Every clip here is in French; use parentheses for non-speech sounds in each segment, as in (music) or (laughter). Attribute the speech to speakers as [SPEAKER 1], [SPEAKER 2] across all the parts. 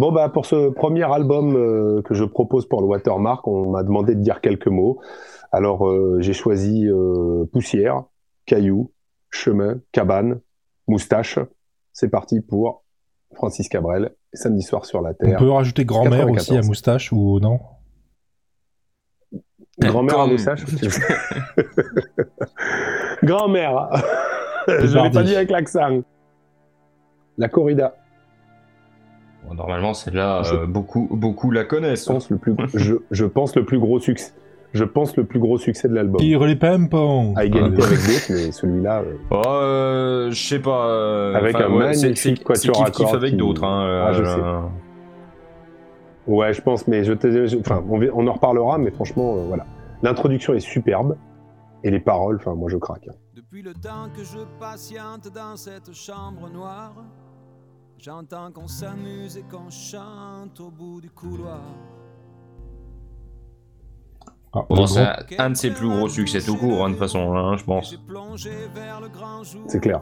[SPEAKER 1] Bon, bah, pour ce premier album euh, que je propose pour le Watermark, on m'a demandé de dire quelques mots. Alors, euh, j'ai choisi euh, poussière, caillou, chemin, cabane, moustache. C'est parti pour Francis Cabrel, samedi soir sur la
[SPEAKER 2] On
[SPEAKER 1] Terre.
[SPEAKER 2] peut rajouter grand-mère aussi à
[SPEAKER 1] 94.
[SPEAKER 2] moustache ou non?
[SPEAKER 1] Grand-mère à moustache (laughs) Grand-mère Je l'ai pas dit avec l'accent. La corrida,
[SPEAKER 3] Bon, normalement, celle-là,
[SPEAKER 1] Je-
[SPEAKER 3] euh, beaucoup, beaucoup la connaissent.
[SPEAKER 1] je pense le plus, je, je pense le plus gros succès. Je pense le plus gros succès de l'album.
[SPEAKER 2] Tire les pimpons
[SPEAKER 1] À égalité avec d'autres, mais celui-là. euh,
[SPEAKER 3] Oh, euh, je sais pas. euh,
[SPEAKER 1] Avec un
[SPEAKER 3] ouais,
[SPEAKER 1] magnifique
[SPEAKER 3] c'est-
[SPEAKER 1] quatuor à
[SPEAKER 3] kiff avec
[SPEAKER 1] qui-
[SPEAKER 3] d'autres. Hein,
[SPEAKER 1] Ah, je
[SPEAKER 3] euh,
[SPEAKER 1] sais. Ouais, je pense, mais je te, je- enfin, on, on en reparlera, mais franchement, euh, voilà. L'introduction est superbe et les paroles, enfin, moi je craque. hein.
[SPEAKER 4] Depuis le temps que je patiente dans cette chambre noire, j'entends qu'on s'amuse et qu'on chante au bout du couloir.
[SPEAKER 2] Ah,
[SPEAKER 3] Bon, c'est un, un de ses plus gros succès tout court, hein, de toute façon, hein, je pense.
[SPEAKER 1] C'est clair.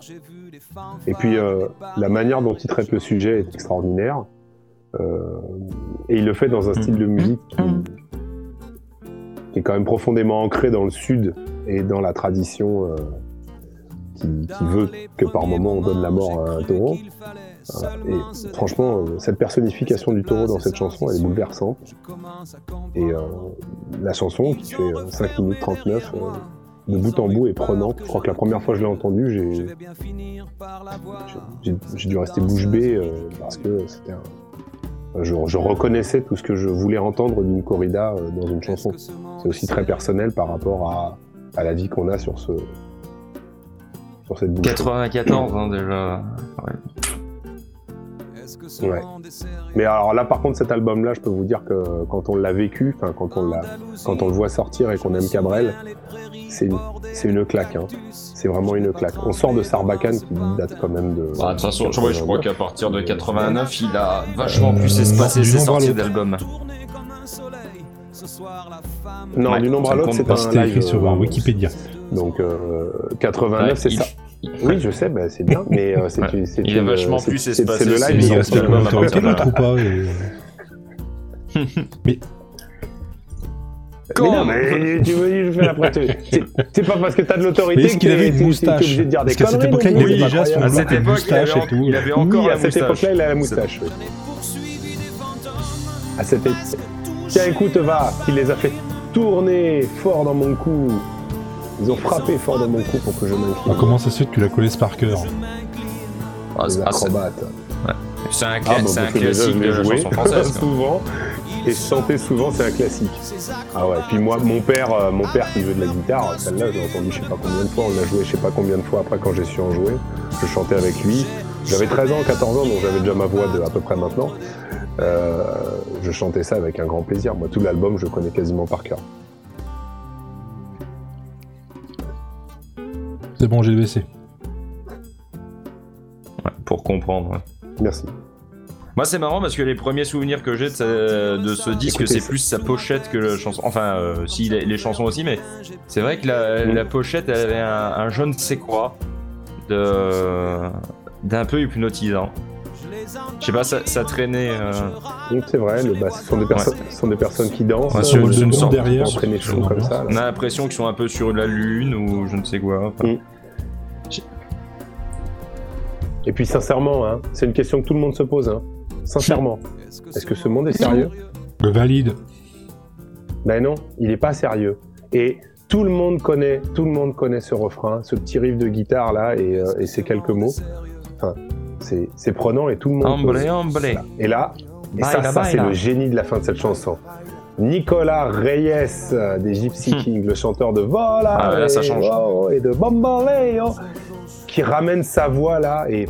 [SPEAKER 1] Et puis, euh, la manière dont il traite le sujet est extraordinaire. Euh, et il le fait dans un style de musique qui, qui est quand même profondément ancré dans le sud et dans la tradition euh, qui, qui veut que par moment on donne la mort à un taureau. Et franchement, euh, cette personnification du taureau dans cette chanson, elle est bouleversante. Et euh, la chanson, qui fait euh, 5 minutes 39, euh, de bout en bout, est prenante. Je crois que la première fois que je l'ai entendue, j'ai j'ai- j'ai- j'ai dû rester bouche bée euh, parce que c'était un... Je, je reconnaissais tout ce que je voulais entendre d'une corrida euh, dans une chanson. C'est aussi très personnel par rapport à, à la vie qu'on a sur ce sur cette bouche.
[SPEAKER 3] 94, hein, déjà. Ouais.
[SPEAKER 1] Ouais. Mais alors là, par contre, cet album-là, je peux vous dire que quand on l'a vécu, enfin quand on l'a, quand on le voit sortir et qu'on aime Cabrel, c'est une, c'est une claque. hein. C'est vraiment une claque. On sort de Sarbacane qui date quand même de.
[SPEAKER 3] Bah, de toute façon, je, ouais, je crois
[SPEAKER 1] 89.
[SPEAKER 3] qu'à partir de 89, il a vachement pu
[SPEAKER 2] Euh,
[SPEAKER 3] s'espacer
[SPEAKER 2] non, du
[SPEAKER 3] ses
[SPEAKER 2] nombre à
[SPEAKER 3] sorties
[SPEAKER 2] l'autre.
[SPEAKER 3] d'album.
[SPEAKER 1] Non,
[SPEAKER 3] Ouais,
[SPEAKER 1] du nombre à l'autre, c'est
[SPEAKER 3] pas.
[SPEAKER 1] un live.
[SPEAKER 2] écrit sur
[SPEAKER 1] euh,
[SPEAKER 2] euh, Wikipédia.
[SPEAKER 1] Donc euh, 89,
[SPEAKER 3] Ouais,
[SPEAKER 1] c'est
[SPEAKER 3] il-
[SPEAKER 1] ça. Oui, je sais, bah, c'est bien, mais euh, c'est (laughs)
[SPEAKER 3] Ouais.
[SPEAKER 1] c'est
[SPEAKER 3] Il a
[SPEAKER 1] une-
[SPEAKER 3] vachement
[SPEAKER 1] c'est-
[SPEAKER 3] pu
[SPEAKER 1] c'est- C'est le live.
[SPEAKER 3] À de
[SPEAKER 2] d'autre ou pas et-
[SPEAKER 1] Mais non, mais tu veux, je fais la prête. C'est- C'est pas parce que t'as de l'autorité
[SPEAKER 2] Mais
[SPEAKER 1] que
[SPEAKER 2] qu'il avait une moustache
[SPEAKER 1] obligé de dire des
[SPEAKER 2] Parce qu'à cette époque-là, il
[SPEAKER 1] plus,
[SPEAKER 2] avait
[SPEAKER 1] c'est
[SPEAKER 2] déjà son
[SPEAKER 3] À
[SPEAKER 2] moustache et tout.
[SPEAKER 3] il avait
[SPEAKER 1] Oui,
[SPEAKER 3] encore
[SPEAKER 1] à
[SPEAKER 3] la
[SPEAKER 1] cette
[SPEAKER 3] moustache.
[SPEAKER 1] époque-là, il a la moustache. oui. À cette époque. Tiens, écoute, va, il les a fait tourner fort dans mon cou. Ils ont frappé fort dans mon cou pour que je
[SPEAKER 2] Ah,
[SPEAKER 1] m'incline.
[SPEAKER 2] comment ça se fait que tu la connaisses par cœur
[SPEAKER 3] Ah,
[SPEAKER 1] Les
[SPEAKER 3] c'est- ah. C'est un,
[SPEAKER 1] Ah, bah,
[SPEAKER 3] classique de la chanson française. (laughs)
[SPEAKER 1] souvent. Et chanter souvent, c'est un classique. Ah ouais, puis moi, mon père, euh, mon père qui joue de la guitare, celle-là, j'ai entendu je sais pas combien de fois, on l'a joué je sais pas combien de fois après quand j'ai su en jouer. Je chantais avec lui. J'avais 13 ans, 14 ans, donc j'avais déjà ma voix de à peu près maintenant. Euh, je chantais ça avec un grand plaisir. Moi, tout l'album, je connais quasiment par cœur.
[SPEAKER 2] C'est bon, j'ai le baissé.
[SPEAKER 3] Ouais, pour comprendre. ouais.
[SPEAKER 1] Merci.
[SPEAKER 3] Moi, c'est marrant parce que les premiers souvenirs que j'ai de, ce- de ce disque, c'est plus sa pochette que la chanson. Enfin, euh, si, les, les chansons aussi, mais c'est vrai que la,
[SPEAKER 1] Mm.
[SPEAKER 3] la pochette, elle avait un, un je ne sais quoi de d'un peu hypnotisant. Je sais pas, ça, ça traînait. euh,
[SPEAKER 1] Donc c'est vrai, le, ce, sont des personnes, ce sont des personnes qui dansent,
[SPEAKER 3] Ouais,
[SPEAKER 1] euh,
[SPEAKER 3] sur
[SPEAKER 2] le
[SPEAKER 3] une sorte-
[SPEAKER 2] derrière.
[SPEAKER 1] entraîner chaud comme
[SPEAKER 3] on a l'impression qu'ils sont un peu sur la lune ou je ne sais quoi. Enfin,
[SPEAKER 1] Mm. Et puis sincèrement, hein, c'est une question que tout le monde se pose. Hein. Sincèrement, est-ce que ce monde est sérieux?
[SPEAKER 2] Le valide.
[SPEAKER 1] Ben non, il n'est pas sérieux. Et tout le monde connaît, tout le monde connaît ce refrain, ce petit riff de guitare là et, euh, et ces quelques mots. Enfin, c'est prenant et tout le monde. Et là, et ça,
[SPEAKER 3] Baila,
[SPEAKER 1] ça c'est le génie de la fin de cette chanson. Nicolas Reyes euh, des Gypsy
[SPEAKER 3] Hmm.
[SPEAKER 1] Kings, le chanteur de Vola
[SPEAKER 3] Ah ouais, là, ça change.
[SPEAKER 1] oh, et de Bambaleo, qui ramène sa voix là et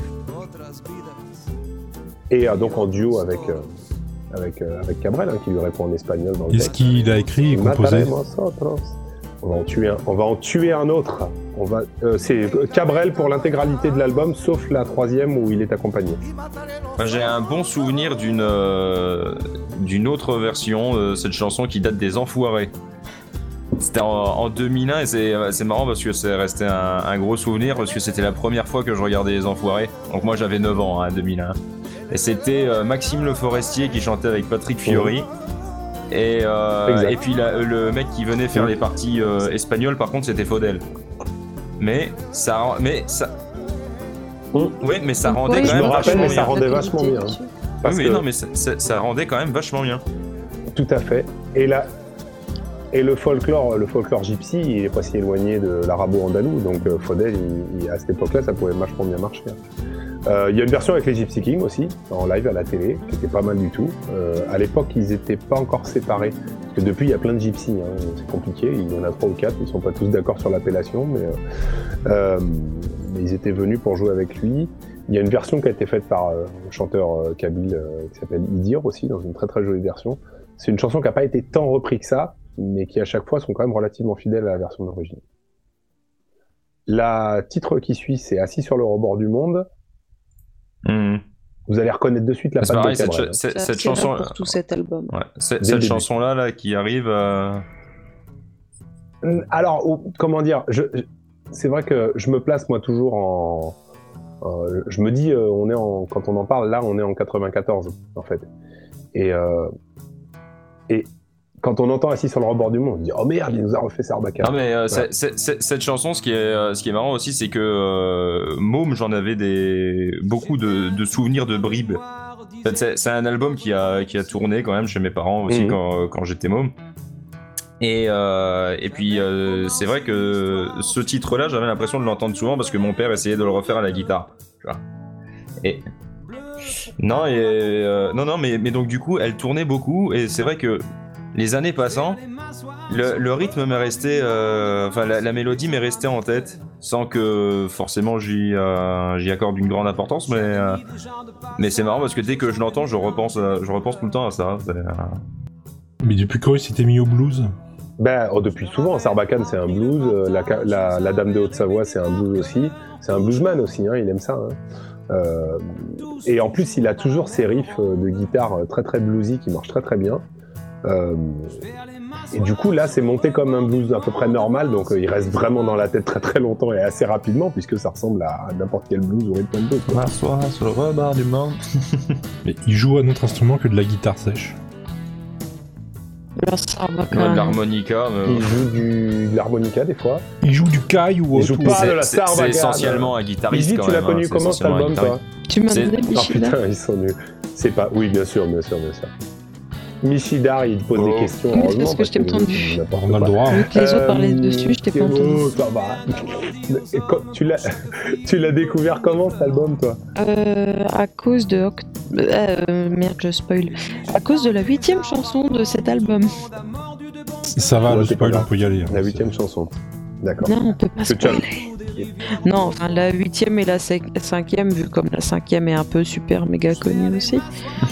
[SPEAKER 1] et euh, donc en duo avec euh, avec euh, avec Cabrel hein, qui lui répond en espagnol dans le
[SPEAKER 2] Est-ce
[SPEAKER 1] texte.
[SPEAKER 2] qu'il a écrit et composé.
[SPEAKER 1] On va en tuer un, on va en tuer un autre. On va, euh, c'est Cabrel pour l'intégralité de l'album, sauf la troisième où il est accompagné.
[SPEAKER 3] J'ai un bon souvenir d'une euh, d'une autre version de cette chanson qui date des Enfoirés. C'était en, en 2001 et c'est marrant parce que c'est resté un, un gros souvenir parce que c'était la première fois que je regardais les Enfoirés. Donc moi j'avais 9 ans hein, en 2001. Et c'était euh, Maxime Le Forestier qui chantait avec Patrick Fiori. Et, euh, et puis la- le mec qui venait faire les parties euh, espagnoles, par contre, c'était Faudel. Mais ça, mais ça, oui, mais ça rendait
[SPEAKER 5] Ouais,
[SPEAKER 3] quand même
[SPEAKER 1] rappelle,
[SPEAKER 3] vachement
[SPEAKER 1] mais ça
[SPEAKER 3] bien.
[SPEAKER 1] rendait vachement bien. Parce
[SPEAKER 3] oui, mais
[SPEAKER 1] que-
[SPEAKER 3] non, mais ça, ça- ça rendait quand même vachement bien.
[SPEAKER 1] Tout à fait. Et là, et le folklore, le folklore gypsy, il est pas si éloigné de l'arabo-andalou. Donc euh, Faudel, il- il- à cette époque-là, ça pouvait vachement bien marcher. Euh, Il y a une version avec les Gypsy Kings aussi, en live à la télé, qui était pas mal du tout. Euh, à l'époque, ils étaient pas encore séparés. Parce que depuis, il y a plein de gypsies. hein. C'est compliqué. Il y en a trois ou quatre. Ils sont pas tous d'accord sur l'appellation, mais, euh, euh, mais ils étaient venus pour jouer avec lui. Il y a une version qui a été faite par euh, un chanteur euh, kabyle euh, qui s'appelle Idir aussi, dans une très très jolie version. C'est une chanson qui n'a pas été tant repris que ça, mais qui à chaque fois sont quand même relativement fidèles à la version d'origine. La titre qui suit, c'est Assis sur le rebord du monde.
[SPEAKER 3] Mhm.
[SPEAKER 1] Vous allez reconnaître de suite la patte
[SPEAKER 3] pareil,
[SPEAKER 1] de
[SPEAKER 3] cette, ch- cette- chanson,
[SPEAKER 5] pour tout cet album.
[SPEAKER 3] ouais, cette, chanson-là, là, qui arrive. euh,
[SPEAKER 1] Euh, Alors, oh, comment dire je, je- C'est vrai que je me place moi toujours en. euh, je me dis, euh, on est en, quand on en parle, là, on est en 94, en fait. Et, euh, et quand on entend Assis sur le rebord du monde, on se dit, oh merde, il nous a refait Sarbacane.
[SPEAKER 3] Non mais euh,
[SPEAKER 1] Ouais.
[SPEAKER 3] cette chanson, ce qui est, euh, ce qui est marrant aussi, c'est que euh, Môme, j'en avais des beaucoup de, de souvenirs de bribes. En fait, c'est un album qui a, qui a tourné quand même chez mes parents aussi
[SPEAKER 1] Mhm.
[SPEAKER 3] quand, quand j'étais môme. Et, euh, et puis c'est vrai que ce titre-là, j'avais l'impression de l'entendre souvent parce que mon père essayait de le refaire à la guitare. Tu vois. Et non, et, euh, non, non, mais, mais donc du coup, elle tournait beaucoup et c'est vrai que les années passant, le, le rythme m'est resté, euh, enfin la, la mélodie m'est restée en tête, sans que forcément j'y euh, accorde une grande importance, mais euh, mais c'est marrant parce que dès que je l'entends, je repense, je repense tout le temps à ça. Euh,
[SPEAKER 2] Mais depuis quand il s'était mis au blues?
[SPEAKER 1] Ben, oh, depuis souvent, Sarbacane c'est un blues, euh, la, ca- la, la Dame de Haute-Savoie c'est un blues aussi, c'est un bluesman aussi, hein, il aime ça. hein. Euh, et en plus, il a toujours ses riffs de guitare très très bluesy qui marchent très très bien. Euh, et du coup, là, c'est monté comme un blues à peu près normal, donc euh, il reste vraiment dans la tête très très longtemps et assez rapidement, puisque ça ressemble à n'importe quel blues ou rythme and blues. quoi.
[SPEAKER 3] M'asseoir sur le rebord du monde. (laughs)
[SPEAKER 2] Mais il joue un autre instrument que de la guitare sèche.
[SPEAKER 3] Ouais, de l'harmonica. mais-
[SPEAKER 1] Il joue du, de l'harmonica des fois.
[SPEAKER 2] Il joue du caille ou
[SPEAKER 1] Il joue
[SPEAKER 2] autre
[SPEAKER 1] pas de la Sarbacane.
[SPEAKER 3] C'est essentiellement un guitariste.
[SPEAKER 1] Izzy,
[SPEAKER 3] quand
[SPEAKER 1] tu l'as
[SPEAKER 3] hein,
[SPEAKER 1] connu comment cet album, toi.
[SPEAKER 5] Tu m'as donné
[SPEAKER 1] Oh putain, ils sont nuls. C'est pas. Oui, bien sûr, bien sûr, bien sûr. Michidar, il te pose
[SPEAKER 3] Oh.
[SPEAKER 1] des questions.
[SPEAKER 5] Oui,
[SPEAKER 1] heureusement,
[SPEAKER 5] parce que je t'ai entendu.
[SPEAKER 2] On a le droit. hein.
[SPEAKER 5] Vu que les autres
[SPEAKER 1] Euh,
[SPEAKER 5] parlaient dessus, je t'ai pas
[SPEAKER 1] c'est
[SPEAKER 5] entendu.
[SPEAKER 1] beau, ça va. Et quand- tu l'as, (laughs) tu l'as découvert comment cet album, toi?
[SPEAKER 5] Euh, à cause de. Oct- euh, merde, je spoil. À cause de la huitième chanson de cet album.
[SPEAKER 2] Ça va,
[SPEAKER 1] Ouais,
[SPEAKER 2] le
[SPEAKER 1] c'est pas
[SPEAKER 2] spoil, on peut y aller. hein.
[SPEAKER 1] La huitième chanson. D'accord.
[SPEAKER 5] Non, on peut pas spoiler. Non, enfin la huitième et la cin- cinquième, vu comme la cinquième est un peu super méga connue aussi.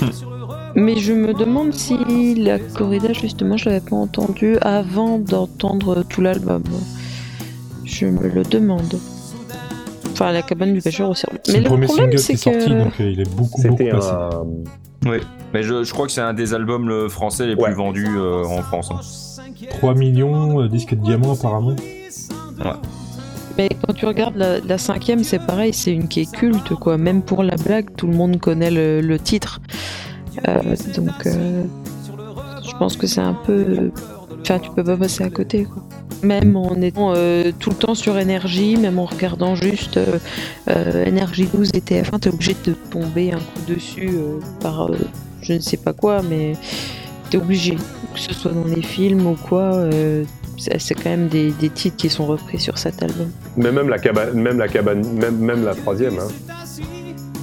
[SPEAKER 5] (laughs) Mais je me demande si la corrida, justement, je l'avais pas entendue avant d'entendre tout l'album. Je me le demande. Enfin, la cabane du pêcheur aussi.
[SPEAKER 2] C'est
[SPEAKER 5] Mais
[SPEAKER 2] le
[SPEAKER 5] le
[SPEAKER 2] premier
[SPEAKER 5] problème,
[SPEAKER 2] single qui
[SPEAKER 5] c'est
[SPEAKER 2] est sorti,
[SPEAKER 5] que.
[SPEAKER 2] donc euh, il est beaucoup, beaucoup passé.
[SPEAKER 1] un.
[SPEAKER 3] Oui, mais je, je crois que c'est un des albums euh, français les
[SPEAKER 1] Ouais.
[SPEAKER 3] plus vendus euh, en France. hein.
[SPEAKER 2] 3 millions, euh, disques de diamants apparemment.
[SPEAKER 5] Mais quand tu regardes la, la cinquième, c'est pareil, c'est une qui est culte, quoi. Même pour la blague, tout le monde connaît le, le titre. Euh, donc, euh, je pense que c'est un peu. Enfin, tu peux pas passer à côté, quoi. Même en étant euh, tout le temps sur énergie, même en regardant juste euh, euh, énergie 12 et TF1, t'es obligé de te tomber un coup dessus par je ne sais pas quoi, mais t'es obligé, que ce soit dans les films ou quoi. c'est quand même des, des titres qui sont repris sur cet album.
[SPEAKER 1] Mais même la cabane, même la cabane, même, même la troisième. hein.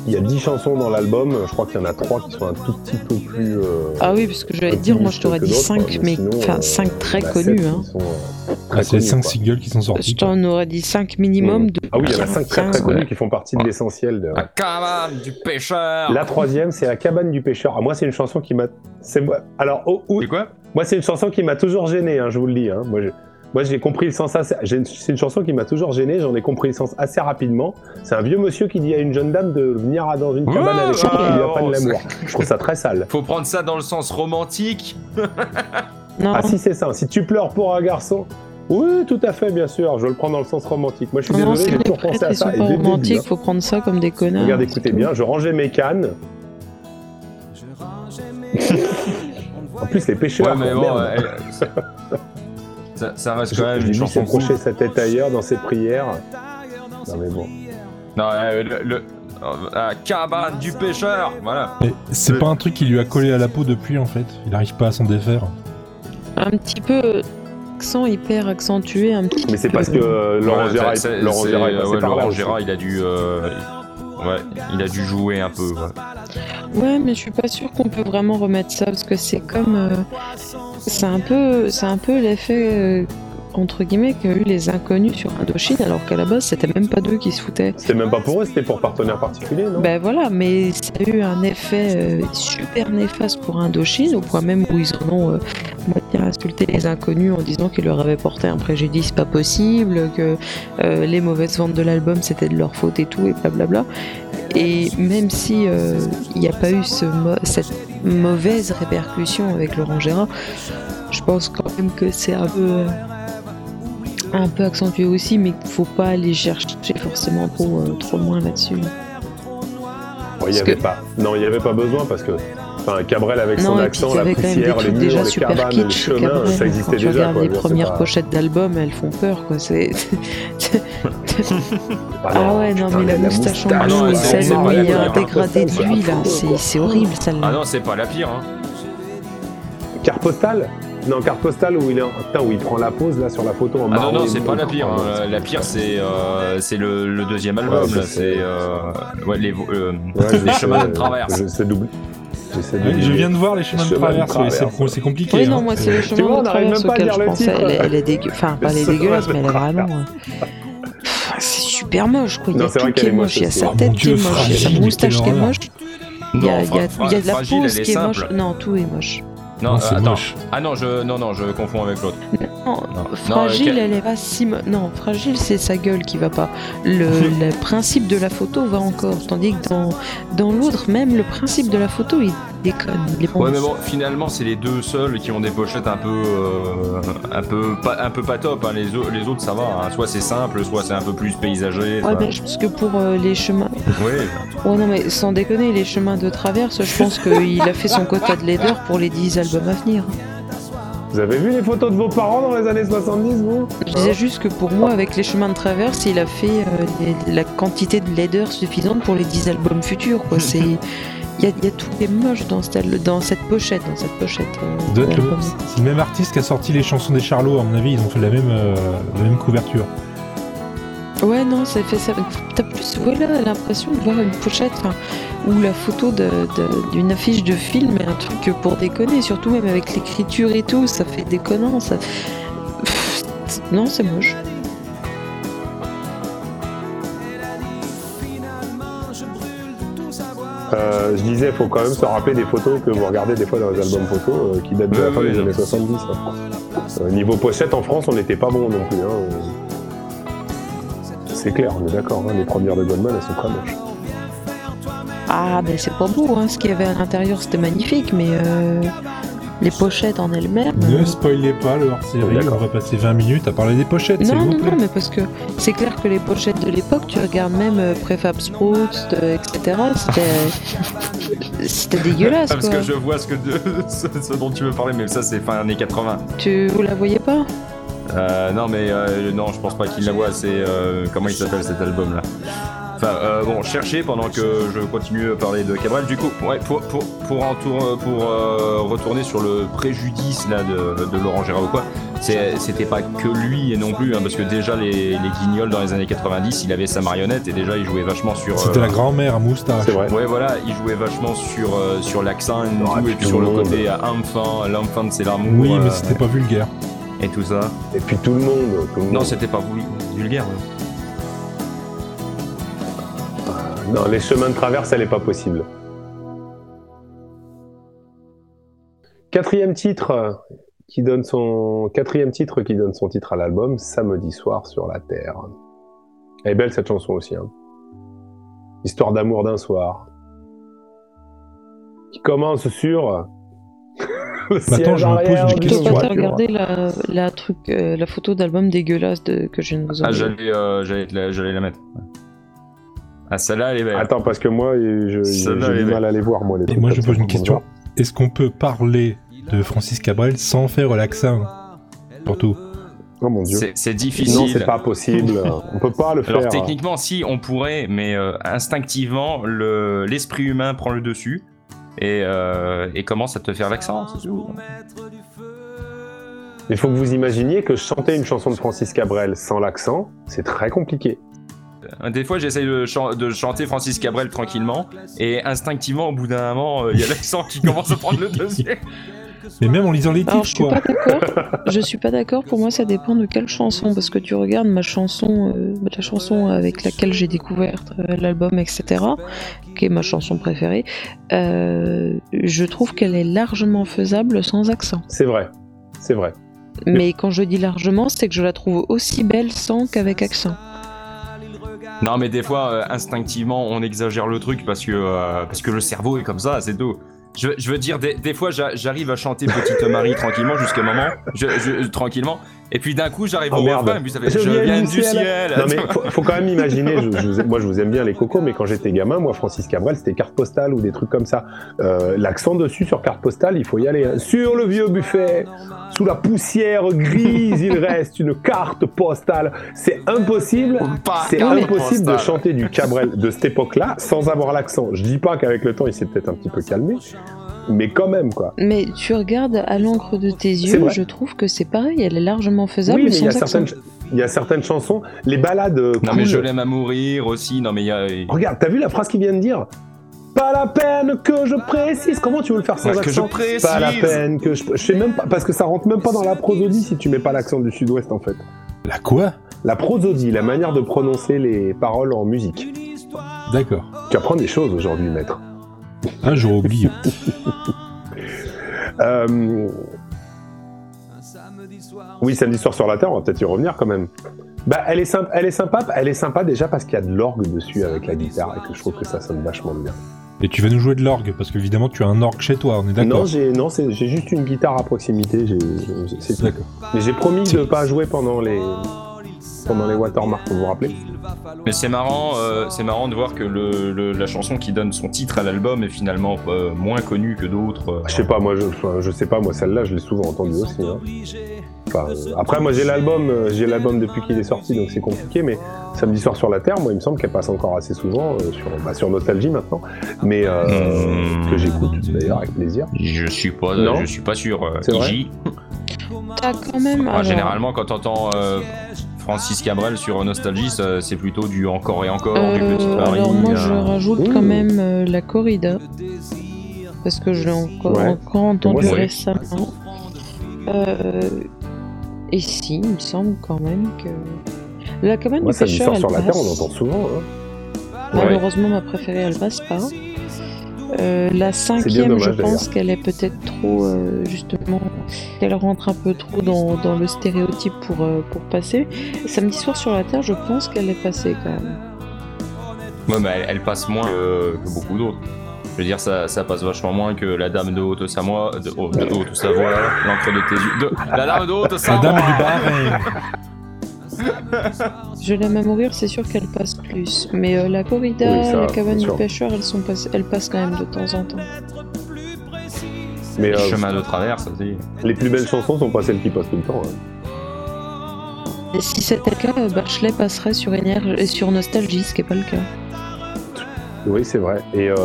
[SPEAKER 1] Il y a dix chansons dans l'album. Je crois qu'il y en a trois qui sont un tout petit peu plus. euh,
[SPEAKER 5] Ah oui, parce que j'allais te dire, moi je t'aurais dit 5, mais
[SPEAKER 1] sinon,
[SPEAKER 5] enfin
[SPEAKER 1] euh,
[SPEAKER 5] 5 très
[SPEAKER 1] il y en a
[SPEAKER 5] connus. Hein.
[SPEAKER 1] qui sont, euh, très
[SPEAKER 2] Ah, c'est
[SPEAKER 1] connus,
[SPEAKER 2] 5
[SPEAKER 1] quoi.
[SPEAKER 2] singles qui sont
[SPEAKER 5] Je
[SPEAKER 2] sortis. quoi.
[SPEAKER 5] t'en aurais dit 5 minimum.
[SPEAKER 1] Mm.
[SPEAKER 5] De
[SPEAKER 1] Ah oui, il y en a 5 très très
[SPEAKER 5] 15,
[SPEAKER 1] connus
[SPEAKER 5] ouais.
[SPEAKER 1] qui font partie de l'essentiel. De...
[SPEAKER 3] La cabane du pêcheur
[SPEAKER 1] La troisième, c'est la cabane du pêcheur. Ah, moi, c'est une chanson qui m'a. c'est moi- Alors, oh, oh,
[SPEAKER 3] C'est quoi?
[SPEAKER 1] moi, c'est une chanson qui m'a toujours gêné. hein, je vous le dis. hein. Moi, je- Moi, j'ai compris le sens assez. C'est une chanson qui m'a toujours gêné. J'en ai compris le sens assez rapidement. C'est un vieux monsieur qui dit à une jeune dame de venir à- dans une cabane
[SPEAKER 3] Ouais,
[SPEAKER 1] avec lui qui lui apprenne
[SPEAKER 3] oh,
[SPEAKER 1] l'amour. Je trouve ça très sale.
[SPEAKER 3] Faut prendre ça dans le sens romantique.
[SPEAKER 5] Non,
[SPEAKER 1] Ah, si c'est ça. Si tu pleures pour un garçon. Oui, tout à fait, bien sûr. Je le prends dans le sens romantique. Moi, je suis
[SPEAKER 5] non,
[SPEAKER 1] désolé,
[SPEAKER 5] c'est
[SPEAKER 1] j'ai toujours pensé à ça. dès le début, hein.
[SPEAKER 5] faut prendre ça comme des connards.
[SPEAKER 1] Regarde,
[SPEAKER 5] c'est
[SPEAKER 1] écoutez
[SPEAKER 5] tout.
[SPEAKER 1] bien. Je rangeais mes cannes. (laughs) En plus, les pêcheurs.
[SPEAKER 3] Ouais, mais bon,
[SPEAKER 1] merde.
[SPEAKER 3] ouais, (laughs) ça, ça reste
[SPEAKER 1] Je-
[SPEAKER 3] quand même
[SPEAKER 1] je
[SPEAKER 3] une chanson cool.
[SPEAKER 1] s'approcher sa tête ailleurs dans ses prières. Non mais bon.
[SPEAKER 3] Non, euh, le, le- euh, la cabane du pêcheur, voilà.
[SPEAKER 2] Mais c'est pas un truc qui lui a collé à la peau depuis en fait. Il arrive pas à s'en défaire.
[SPEAKER 5] Un petit peu accent hyper accentué, un petit
[SPEAKER 1] Mais c'est parce que euh, Laurent Gérard, Laurent
[SPEAKER 3] c'est-
[SPEAKER 1] Gérard
[SPEAKER 3] il a dû, euh, ouais, il a dû jouer un peu. ouais.
[SPEAKER 5] Ouais, mais je suis pas sûre qu'on peut vraiment remettre ça parce que c'est comme. euh, c'est un peu, c'est un peu l'effet euh, entre guillemets qu'a eu les inconnus sur Indochine, alors qu'à la base c'était même pas d'eux qui se foutaient.
[SPEAKER 1] C'était même pas pour eux, c'était pour partenaire particulier, non?
[SPEAKER 5] Ben voilà, mais ça a eu un effet euh, super néfaste pour Indochine, au point même où ils en ont euh, moitié insulté les inconnus en disant qu'ils leur avaient porté un préjudice pas possible, que euh, les mauvaises ventes de l'album c'était de leur faute et tout, et blablabla. Et même si euh, il n'y a pas eu ce mo- cette mauvaise répercussion avec Laurent Gérard, je pense quand même que c'est un peu euh, un peu accentué aussi, mais faut pas aller chercher forcément trop, euh, trop loin là-dessus.
[SPEAKER 1] Il y
[SPEAKER 5] Parce
[SPEAKER 1] avait
[SPEAKER 5] que-
[SPEAKER 1] pas. Non, il y avait pas besoin parce que. Enfin, Cabrel avec son
[SPEAKER 5] Non,
[SPEAKER 1] accent, la poussière, les murs,
[SPEAKER 5] déjà
[SPEAKER 1] les
[SPEAKER 5] super
[SPEAKER 1] cabanes,
[SPEAKER 5] kitsch.
[SPEAKER 1] chemins,
[SPEAKER 5] Cabrel.
[SPEAKER 1] ça existait
[SPEAKER 5] Quand tu
[SPEAKER 1] déjà.
[SPEAKER 5] regardes
[SPEAKER 1] quoi.
[SPEAKER 5] les premières
[SPEAKER 1] pas-
[SPEAKER 5] pochettes d'albums, elles font peur, quoi. C'est... (laughs) Ah
[SPEAKER 1] non,
[SPEAKER 5] ouais, non, mais la moustache en
[SPEAKER 3] Ah non,
[SPEAKER 5] et celle où il y a un dégradé de lui, là, c'est, horrible,
[SPEAKER 3] Ah
[SPEAKER 5] celle-là.
[SPEAKER 3] non, c'est pas la pire. Hein.
[SPEAKER 1] Carte postale Non, carte postale où il est en... Putain, où il prend la pause là sur la photo en
[SPEAKER 3] Ah non, non, c'est pas la pire.
[SPEAKER 1] Oh,
[SPEAKER 3] hein. La pire, c'est euh, c'est le, le deuxième album.
[SPEAKER 1] Ouais,
[SPEAKER 3] là.
[SPEAKER 1] je
[SPEAKER 3] C'est euh, ouais, les, euh,
[SPEAKER 1] Ouais, je
[SPEAKER 3] les
[SPEAKER 1] sais,
[SPEAKER 3] chemins de
[SPEAKER 1] euh,
[SPEAKER 3] traverse.
[SPEAKER 1] Je sais. J'essaie de
[SPEAKER 2] je viens de voir les chemins de
[SPEAKER 1] Chemins de
[SPEAKER 2] traverse, ouais, c'est
[SPEAKER 1] traverse.
[SPEAKER 2] c'est compliqué.
[SPEAKER 5] Oui,
[SPEAKER 2] hein.
[SPEAKER 5] non, moi, c'est les chemins
[SPEAKER 1] vois,
[SPEAKER 5] de
[SPEAKER 1] on arrive
[SPEAKER 5] traverse
[SPEAKER 1] même pas à
[SPEAKER 5] auxquels
[SPEAKER 1] dire
[SPEAKER 5] je
[SPEAKER 1] le
[SPEAKER 5] pensais.
[SPEAKER 1] titre.
[SPEAKER 5] Elle, est- elle est dégueu... Enfin, pas
[SPEAKER 1] Les
[SPEAKER 5] elle est (laughs) dégueulasse, mais elle est vraiment... euh, pff, C'est super moche, quoi. Il y
[SPEAKER 1] Non,
[SPEAKER 5] a
[SPEAKER 1] c'est vrai
[SPEAKER 5] tout qui
[SPEAKER 1] qu'elle
[SPEAKER 5] est
[SPEAKER 1] est
[SPEAKER 5] moche. Il y a sa tête
[SPEAKER 2] Oh mon
[SPEAKER 5] qui est moche, il y a sa
[SPEAKER 2] fragile,
[SPEAKER 5] moustache qui est moche. Il y a,
[SPEAKER 3] Non,
[SPEAKER 5] il y a-
[SPEAKER 3] fra-
[SPEAKER 5] il y a de la
[SPEAKER 3] fragile,
[SPEAKER 5] pose
[SPEAKER 3] elle est
[SPEAKER 5] qui est moche.
[SPEAKER 3] simple.
[SPEAKER 5] Non, tout est moche.
[SPEAKER 3] Non,
[SPEAKER 2] Non, c'est
[SPEAKER 3] euh, attends.
[SPEAKER 2] moche.
[SPEAKER 3] Ah non, je, non, non, je confonds avec l'autre. (laughs)
[SPEAKER 5] Non,
[SPEAKER 3] Non.
[SPEAKER 5] fragile,
[SPEAKER 3] Non,
[SPEAKER 5] elle est pas si. Non, fragile, c'est sa gueule qui va pas. Le, (laughs) le principe de la photo va encore. Tandis que dans, dans l'autre, même le principe de la photo, il déconne. Il
[SPEAKER 3] Ouais, mais bon, finalement, c'est les deux seuls qui ont des pochettes un peu, euh, un peu, pas, un peu pas top. hein. Les, au- les autres, ça va. hein. Soit c'est simple, soit c'est un peu plus paysager.
[SPEAKER 5] Ouais, mais je pense que pour euh, les chemins.
[SPEAKER 3] ouais.
[SPEAKER 5] Ouais, non, mais sans déconner, les chemins de traverse, je (laughs) pense qu'il a fait son quota de laideur pour les 10 albums à venir.
[SPEAKER 1] Vous avez vu les photos de vos parents dans les années 70, vous?
[SPEAKER 5] Je disais juste que pour moi, avec les chemins de traverse, il a fait euh, les- la quantité de laideur suffisante pour les 10 albums futurs. Quoi. C'est. Il y a, il y a tout qui est moche dans cette, dans cette pochette, dans cette pochette. euh,
[SPEAKER 2] le-. C'est le même artiste qui a sorti les chansons des Charlots, à mon avis, ils ont fait la même, euh, la même couverture.
[SPEAKER 5] Ouais, non, ça fait ça. T'as plus voilà, l'impression de voir une pochette ou la photo d'une affiche de film et un truc pour déconner, surtout même avec l'écriture et tout, ça fait déconnant. Ça... Pff, Non, c'est moche.
[SPEAKER 1] Euh, je disais, il faut quand même se rappeler des photos que vous regardez des fois dans les albums photos euh, qui datent de la fin des années 70. hein. Euh, niveau pochette, en France, on n'était pas bon non plus. hein. C'est clair, on est d'accord. hein, Les premières de Goldman, elles sont très moches.
[SPEAKER 5] Ah, ben c'est pas beau, hein. ce qu'il y avait à l'intérieur c'était magnifique, mais euh, les pochettes en elles-mêmes.
[SPEAKER 2] Ne
[SPEAKER 5] euh,
[SPEAKER 2] spoilez pas le hors-série, on va passer 20 minutes à parler des pochettes,
[SPEAKER 5] Non,
[SPEAKER 2] vous
[SPEAKER 5] non,
[SPEAKER 2] plaît.
[SPEAKER 5] non, mais parce que c'est clair que les pochettes de l'époque, tu regardes même euh, Prefab Sprouts, euh, etc., c'était (laughs) c'était dégueulasse,
[SPEAKER 3] Parce
[SPEAKER 5] quoi.
[SPEAKER 3] que je vois ce, que (laughs) ce, ce dont tu veux parler, mais ça, c'est fin années 80.
[SPEAKER 5] Tu vous la voyez pas?
[SPEAKER 3] Euh, non, mais euh, non, je pense pas qu'il la voit. C'est euh, comment il s'appelle cet album-là? Enfin, euh, bon, cherchez pendant que je continue à parler de Cabral. Du coup, ouais, pour pour pour, pour euh, retourner sur le préjudice là de, de Laurent Gérard ou quoi, c'est- c'était pas que lui et non plus, hein, parce que déjà les, les Guignols dans les années 90, il avait sa marionnette et déjà il jouait vachement sur.
[SPEAKER 2] C'était la grand-mère à moustache.
[SPEAKER 1] C'est vrai.
[SPEAKER 3] Ouais, voilà, il jouait vachement sur, euh, sur l'accent et
[SPEAKER 1] Ah,
[SPEAKER 3] tout, et puis sur
[SPEAKER 1] le
[SPEAKER 3] côté enfant, l'enfant de c'est l'amour.
[SPEAKER 2] Oui, mais
[SPEAKER 3] euh,
[SPEAKER 2] c'était pas vulgaire.
[SPEAKER 3] Et tout ça.
[SPEAKER 1] Et puis tout le monde. Tout le
[SPEAKER 3] Non,
[SPEAKER 1] monde.
[SPEAKER 3] c'était pas vulgaire. ouais.
[SPEAKER 1] Non, les chemins de traverse, elle n'est pas possible. Quatrième titre qui donne son quatrième titre qui donne son titre à l'album, Samedi soir sur la terre. Elle est belle cette chanson aussi. Hein. Histoire d'amour d'un soir. Qui commence sur
[SPEAKER 2] attends,
[SPEAKER 1] siège
[SPEAKER 2] je me pose une
[SPEAKER 1] d'une
[SPEAKER 5] Tu regarder la, la, truc, euh, la photo d'album dégueulasse de, que je viens de vous
[SPEAKER 3] Ah,
[SPEAKER 5] envoyer.
[SPEAKER 3] j'allais euh, j'allais la, j'allais la mettre. Ah, celle-là, elle est belle.
[SPEAKER 1] Attends, parce que moi, je- j'ai du mal à les voir, moi, les
[SPEAKER 2] Et moi, je pose une question. est-ce qu'on peut parler de Francis Cabrel sans faire l'accent Surtout.
[SPEAKER 1] Oh mon dieu.
[SPEAKER 3] C'est- C'est
[SPEAKER 1] Non,
[SPEAKER 3] difficile.
[SPEAKER 1] c'est pas possible. On peut pas le faire.
[SPEAKER 3] Alors techniquement, si on pourrait, mais euh, instinctivement, le- l'esprit humain prend le dessus et, euh, et commence à te faire l'accent.
[SPEAKER 1] Il faut que vous imaginiez que chanter une chanson de Francis Cabrel sans l'accent, c'est très compliqué.
[SPEAKER 3] Euh, Des fois, j'essaye de chanter Francis Cabrel tranquillement et instinctivement, au bout d'un moment, euh, il y a l'accent qui commence à prendre le dessus.
[SPEAKER 2] Mais même en lisant les
[SPEAKER 5] Alors,
[SPEAKER 2] titres,
[SPEAKER 5] je suis
[SPEAKER 2] quoi.
[SPEAKER 5] pas d'accord. Je suis pas d'accord. Pour moi, ça dépend de quelle chanson. Parce que tu regardes ma chanson, euh, la chanson avec laquelle j'ai découvert euh, l'album, etc., qui est ma chanson préférée. euh, je trouve qu'elle est largement faisable sans accent.
[SPEAKER 1] C'est vrai. C'est vrai.
[SPEAKER 5] Mais quand je dis largement, c'est que je la trouve aussi belle sans qu'avec accent.
[SPEAKER 3] Non, mais des fois, euh, instinctivement, on exagère le truc parce que, euh, parce que le cerveau est comme ça, c'est tout. Je, je veux dire, des, fois, j'a- j'arrive à chanter Petite Marie tranquillement jusqu'à moment, je, je- tranquillement, et puis d'un coup, j'arrive
[SPEAKER 1] Oh,
[SPEAKER 3] au
[SPEAKER 1] merde.
[SPEAKER 3] refrain, et puis ça fait Je, viens du ciel.
[SPEAKER 1] Non mais faut, faut quand même imaginer, je, je moi je vous aime bien les cocos, mais quand j'étais gamin, moi Francis Cabrel c'était carte postale ou des trucs comme ça. Euh, L'accent dessus sur carte postale, il faut y aller. hein. Sur le vieux buffet, sous la poussière grise, il reste une carte postale. C'est impossible. C'est impossible de chanter du Cabrel de cette époque-là sans avoir l'accent. Je dis pas qu'avec le temps il s'est peut-être un petit peu calmé, mais quand même quoi.
[SPEAKER 5] Mais tu regardes à l'encre de tes yeux, je trouve que c'est pareil. Elle est largement faisable
[SPEAKER 1] oui, mais il y a certaines, il y a certaines chansons, les balades. euh,
[SPEAKER 3] Non, mais je l'aime à mourir aussi, non, mais il y a.
[SPEAKER 1] Regarde, t'as vu la phrase qu'il vient de dire? Pas la peine que je précise. Comment tu veux le faire sans
[SPEAKER 3] Ouais, que
[SPEAKER 1] accent?
[SPEAKER 3] je précise.
[SPEAKER 1] Pas la peine que je. Je sais même pas parce que ça rentre même pas dans la prosodie si tu mets pas l'accent du Sud-Ouest en fait.
[SPEAKER 2] La quoi?
[SPEAKER 1] La prosodie, la manière de prononcer les paroles en musique.
[SPEAKER 2] D'accord.
[SPEAKER 1] Tu apprends des choses aujourd'hui, maître.
[SPEAKER 2] Ah, j'aurais oublié.
[SPEAKER 1] Euh, Oui, samedi soir sur la Terre, on va peut-être y revenir quand même. Bah, elle est sympa, elle est sympa, elle est sympa déjà parce qu'il y a de l'orgue dessus avec la guitare et que je trouve que ça sonne vachement bien.
[SPEAKER 2] Et tu vas nous jouer de l'orgue, parce qu'évidemment, tu as un orgue chez toi, on est
[SPEAKER 1] Non,
[SPEAKER 2] d'accord
[SPEAKER 1] j'ai non, c'est- j'ai juste une guitare à proximité. j'ai- j'ai- c'est tout.
[SPEAKER 2] D'accord.
[SPEAKER 1] Mais j'ai promis de pas jouer pendant les pendant les watermarks, vous vous rappelez
[SPEAKER 3] Mais c'est marrant, euh, c'est marrant de voir que le, le- la chanson qui donne son titre à l'album est finalement euh, moins connue que d'autres. euh.
[SPEAKER 1] Je sais pas, moi, je, sais pas, moi, celle-là, je l'ai souvent entendue aussi. hein. Enfin, euh, après, moi, j'ai l'album, j'ai l'album depuis qu'il est sorti, donc c'est compliqué. Mais samedi soir sur la Terre, moi, il me semble qu'elle passe encore assez souvent euh, sur, bah, sur Nostalgie maintenant, mais euh,
[SPEAKER 3] Mmh.
[SPEAKER 1] que j'écoute d'ailleurs avec plaisir.
[SPEAKER 3] Je suis pas,
[SPEAKER 1] Non.
[SPEAKER 3] je suis pas sûr. euh.
[SPEAKER 5] T'as quand même.
[SPEAKER 3] Ah,
[SPEAKER 5] alors,
[SPEAKER 3] généralement, quand t'entends euh, Francis Cabrel sur Nostalgie, c'est plutôt du encore et encore, du
[SPEAKER 5] euh,
[SPEAKER 3] petit Paris.
[SPEAKER 5] alors moi,
[SPEAKER 3] euh,
[SPEAKER 5] je rajoute
[SPEAKER 1] Ouh.
[SPEAKER 5] quand même euh, la corrida parce que je l'ai encore,
[SPEAKER 1] Ouais.
[SPEAKER 5] encore entendu récemment. Euh, et si, il me semble quand même que la cabane
[SPEAKER 1] Moi,
[SPEAKER 5] du pêcheur, elle
[SPEAKER 1] sur la Terre, on entend souvent. hein.
[SPEAKER 5] Malheureusement, ma préférée, elle passe pas. Euh, la cinquième,
[SPEAKER 1] dommage,
[SPEAKER 5] je pense qu'elle est peut-être trop, euh, justement, qu'elle rentre un peu trop dans, dans le stéréotype pour, euh, pour passer. Samedi soir sur la Terre, je pense qu'elle est passée quand même.
[SPEAKER 3] Ouais, mais elle, elle passe moins que, que beaucoup d'autres. Je veux dire, ça, ça passe vachement moins que la dame de Haute-Savoie, de, Haute- de Haute-Savoie, l'encre de tes yeux. de- la dame de
[SPEAKER 2] La
[SPEAKER 3] Haute-Savoie
[SPEAKER 2] dame du bar. (laughs)
[SPEAKER 5] Je l'aime à mourir, c'est sûr qu'elle passe plus. Mais euh, la corrida,
[SPEAKER 1] Oui, ça,
[SPEAKER 5] la cabane du pêcheur, elles, sont pass- elles passent quand même de temps en temps.
[SPEAKER 1] Mais euh,
[SPEAKER 3] Chemin de traverse aussi.
[SPEAKER 1] les plus belles chansons sont pas celles qui passent tout le temps. hein.
[SPEAKER 5] Et si c'était le cas, euh, Bachelet passerait sur Énergie et sur Nostalgie, ce qui n'est pas le cas.
[SPEAKER 1] Oui, c'est vrai. Et euh,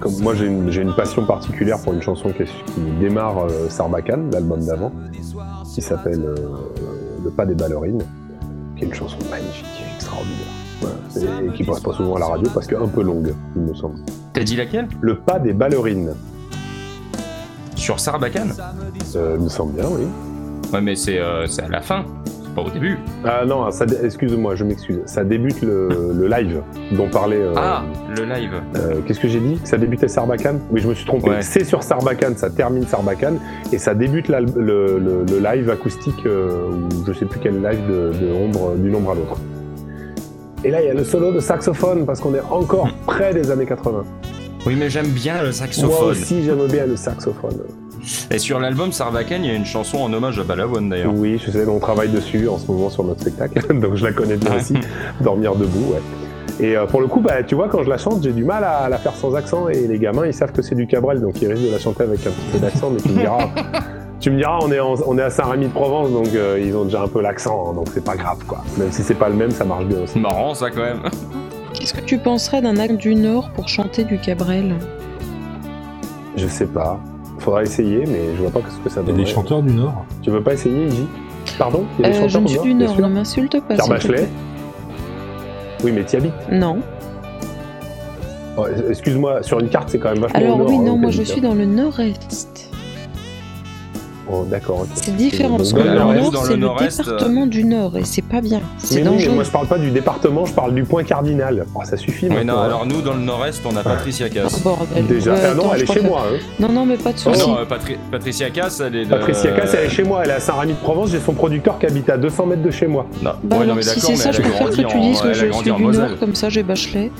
[SPEAKER 1] comme moi, j'ai une, passion particulière pour une chanson qui, démarre euh, Sarbacane, l'album d'avant, qui s'appelle euh, Le pas des ballerines, qui est une chanson magnifique, extraordinaire. Voilà. Et qui passe pas souvent à la radio parce qu'un peu longue, il me semble.
[SPEAKER 3] T'as dit laquelle?
[SPEAKER 1] Le pas des ballerines,
[SPEAKER 3] Sur Sarbacane?
[SPEAKER 1] Euh, il me semble bien, oui.
[SPEAKER 3] Ouais, mais c'est euh, c'est à la fin, c'est pas au début.
[SPEAKER 1] Ah non, excuse-moi, je m'excuse. Ça débute le, le live dont parlait. euh,
[SPEAKER 3] Ah, le live.
[SPEAKER 1] Qu'est-ce que j'ai dit? Ça débutait Sarbacane? Oui, je me suis trompé.
[SPEAKER 3] Ouais.
[SPEAKER 1] C'est sur Sarbacane, ça termine Sarbacane, et ça débute le, le- le live acoustique, ou je sais plus quel live de, de ombre, d'une ombre à l'autre. Et là, il y a le solo de saxophone, parce qu'on est encore près des années 80.
[SPEAKER 3] Oui, mais j'aime bien le
[SPEAKER 1] Moi
[SPEAKER 3] saxophone.
[SPEAKER 1] aussi, j'aime bien le saxophone.
[SPEAKER 3] Et sur l'album Sarbacane, il y a une chanson en hommage à Balavoine d'ailleurs.
[SPEAKER 1] Oui, je sais, on travaille dessus en ce moment sur notre spectacle, (laughs) donc je la connais bien aussi. Dormir debout, ouais. Et euh, pour le coup, bah, tu vois, quand je la chante, j'ai du mal à la faire sans accent. Et les gamins, ils savent que c'est du Cabrel, donc ils risquent de la chanter avec un petit peu d'accent. Mais tu me diras, (laughs) tu me diras on, est en- on est à Saint-Rémy-de-Provence, donc euh, ils ont déjà un peu l'accent, hein, donc c'est pas grave, quoi. Même si c'est pas le même, ça marche bien aussi.
[SPEAKER 3] C'est marrant ça quand même.
[SPEAKER 5] Qu'est-ce que tu penserais d'un acte du Nord pour chanter du Cabrel?
[SPEAKER 1] Je sais pas. Faudra essayer, mais je vois pas ce que ça
[SPEAKER 2] Il y a
[SPEAKER 1] donne.
[SPEAKER 2] des chanteurs du Nord?
[SPEAKER 1] Tu veux pas essayer, Iji Pardon? Il y a des
[SPEAKER 5] Euh, Je ne suis du Nord, ne m'insulte pas.
[SPEAKER 1] Pierre Bachelet. Oui, mais t'y habites.
[SPEAKER 5] Non.
[SPEAKER 1] Oh, Excuse-moi, sur une carte, c'est quand même vachement
[SPEAKER 5] Alors
[SPEAKER 1] au nord,
[SPEAKER 5] oui,
[SPEAKER 1] hein,
[SPEAKER 5] non, moi je suis dans le Nord-Est.
[SPEAKER 1] Oh, d'accord.
[SPEAKER 5] C'est différent. Parce que le Nord, c'est le
[SPEAKER 3] Nord-Est,
[SPEAKER 5] département du Nord et c'est pas bien.
[SPEAKER 1] Mais
[SPEAKER 5] C'est
[SPEAKER 1] oui, mais
[SPEAKER 5] dangereux.
[SPEAKER 1] moi je parle pas du département, je parle du point cardinal. Oh, ça suffit
[SPEAKER 3] Mais non, alors nous dans le Nord-Est, on a Patricia
[SPEAKER 5] Oh,
[SPEAKER 3] Cass.
[SPEAKER 5] bordel.
[SPEAKER 1] Déjà,
[SPEAKER 5] Ouais,
[SPEAKER 1] ah non,
[SPEAKER 5] attends,
[SPEAKER 1] elle est chez
[SPEAKER 5] que-
[SPEAKER 1] moi. Hein.
[SPEAKER 5] Non, non, mais pas de
[SPEAKER 1] Oh,
[SPEAKER 5] soucis.
[SPEAKER 3] Non, euh, Patri- Patricia Cass, elle est de...
[SPEAKER 1] Patricia Cass, elle est chez moi, elle est à Saint-Rémy-de-Provence, j'ai son producteur qui habite à 200 mètres de chez moi.
[SPEAKER 3] Non,
[SPEAKER 5] Bah
[SPEAKER 3] non, mais
[SPEAKER 5] si
[SPEAKER 3] d'accord,
[SPEAKER 5] c'est
[SPEAKER 3] mais
[SPEAKER 5] ça, je préfère que tu dises que je suis du. Nord, comme ça j'ai Bachelet.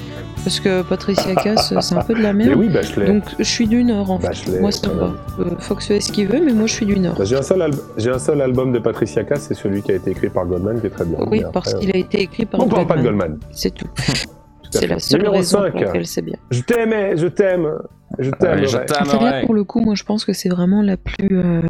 [SPEAKER 5] Parce que Patricia Cass, c'est un peu de la
[SPEAKER 1] Mais
[SPEAKER 5] merde.
[SPEAKER 1] oui, Bachelet.
[SPEAKER 5] Donc je suis du Nord en fait.
[SPEAKER 1] Bachelet,
[SPEAKER 5] moi me
[SPEAKER 1] quand
[SPEAKER 5] va. Euh, Fox fait ce qu'il veut, mais moi je suis du Nord.
[SPEAKER 1] J'ai un, seul alb- j'ai un seul album de Patricia Cass, c'est celui qui a été écrit par Goldman, qui est très bien.
[SPEAKER 5] Oui,
[SPEAKER 1] après,
[SPEAKER 5] parce
[SPEAKER 1] euh,
[SPEAKER 5] qu'il a été écrit par
[SPEAKER 1] On parle pas de
[SPEAKER 5] Goldman.
[SPEAKER 1] Goldman.
[SPEAKER 5] C'est tout. (laughs) C'est la seule
[SPEAKER 1] Numéro
[SPEAKER 5] raison
[SPEAKER 1] 5.
[SPEAKER 5] pour laquelle c'est bien.
[SPEAKER 1] Je t'aimais, je t'aime, je t'aime. Ouais.
[SPEAKER 5] pour le coup, moi je pense que c'est vraiment la plus. euh,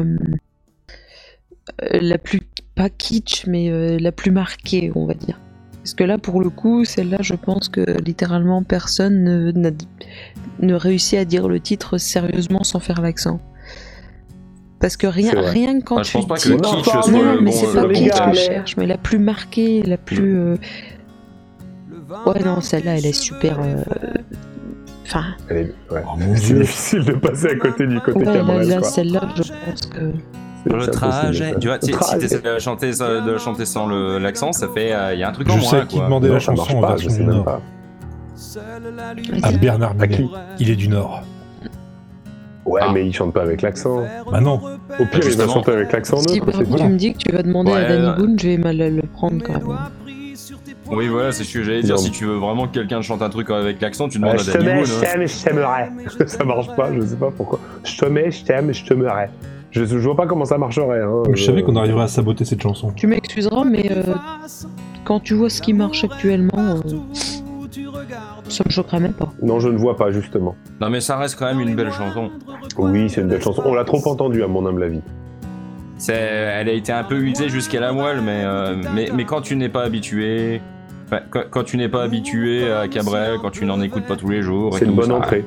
[SPEAKER 5] euh, la plus. pas kitsch, mais euh, la plus marquée, on va dire. Parce que là, pour le coup, celle-là, je pense que littéralement personne ne, réussit à dire le titre sérieusement sans faire l'accent. Parce que rien, rien que quand
[SPEAKER 3] Ah, je
[SPEAKER 5] tu
[SPEAKER 3] pense pas
[SPEAKER 5] dis-
[SPEAKER 3] que kitsch soit
[SPEAKER 5] Non,
[SPEAKER 3] le
[SPEAKER 5] mais
[SPEAKER 3] bon,
[SPEAKER 5] c'est
[SPEAKER 3] le
[SPEAKER 5] pas
[SPEAKER 1] les
[SPEAKER 5] kitsch que je
[SPEAKER 1] mais-
[SPEAKER 5] cherche, mais la plus marquée, la plus. euh, Ouais, non, celle-là, elle est super. euh, Enfin,
[SPEAKER 1] Elle est- ouais.
[SPEAKER 2] Oh (laughs)
[SPEAKER 1] C'est difficile de passer à côté du côté
[SPEAKER 5] ouais, là, là, celle-là, je pense que.
[SPEAKER 3] Le trajet. Tu vois, si, t'essaies de chanter, de chanter sans l'accent, ça fait. Il y a un truc en
[SPEAKER 2] Je
[SPEAKER 3] moins.
[SPEAKER 2] sais à qui
[SPEAKER 1] Non,
[SPEAKER 2] la
[SPEAKER 1] ça marche
[SPEAKER 2] chanson en
[SPEAKER 1] pas, je
[SPEAKER 2] version
[SPEAKER 1] sais
[SPEAKER 2] du
[SPEAKER 1] même
[SPEAKER 2] Nord.
[SPEAKER 1] pas.
[SPEAKER 2] À Bernard
[SPEAKER 1] À qui
[SPEAKER 2] Minet. Il est du Nord.
[SPEAKER 1] Ouais,
[SPEAKER 3] Ah.
[SPEAKER 1] mais il chante pas avec l'accent.
[SPEAKER 2] Bah non.
[SPEAKER 1] Au pire, il va chanter avec l'accent
[SPEAKER 5] Si par contre, tu me dis que tu vas demander
[SPEAKER 3] Ouais,
[SPEAKER 5] à Danny
[SPEAKER 3] ouais.
[SPEAKER 5] Boone, je vais mal le prendre quand même.
[SPEAKER 3] Oui, voilà, c'est ce que j'allais dire.
[SPEAKER 1] Non.
[SPEAKER 3] Si tu veux vraiment que quelqu'un chante un truc avec l'accent, tu demandes
[SPEAKER 1] Ouais,
[SPEAKER 3] à
[SPEAKER 1] je
[SPEAKER 3] Danny Boone.
[SPEAKER 1] je
[SPEAKER 3] hein.
[SPEAKER 1] t'aime, je t'aimerais. (laughs) ça marche pas, je sais pas pourquoi. Je t'aimais, je t'aime, je t'aimerais. Je, je vois pas comment ça marcherait. Hein.
[SPEAKER 2] Je savais
[SPEAKER 1] Euh,
[SPEAKER 2] qu'on arriverait à saboter cette chanson.
[SPEAKER 5] Tu m'excuseras, mais euh, quand tu vois ce qui marche actuellement, euh, ça me choquerait même pas.
[SPEAKER 1] Non, je ne vois pas, justement.
[SPEAKER 3] Non, mais ça reste quand même une belle chanson.
[SPEAKER 1] Oui, c'est une belle chanson. On l'a trop entendue, à mon humble avis.
[SPEAKER 3] C'est, elle a été un peu usée jusqu'à la moelle, mais, euh, mais, mais quand tu n'es pas habitué, quand, quand tu n'es pas habitué à Cabrel, quand tu n'en écoutes pas tous les jours,
[SPEAKER 1] C'est une bonne
[SPEAKER 3] ça,
[SPEAKER 1] entrée.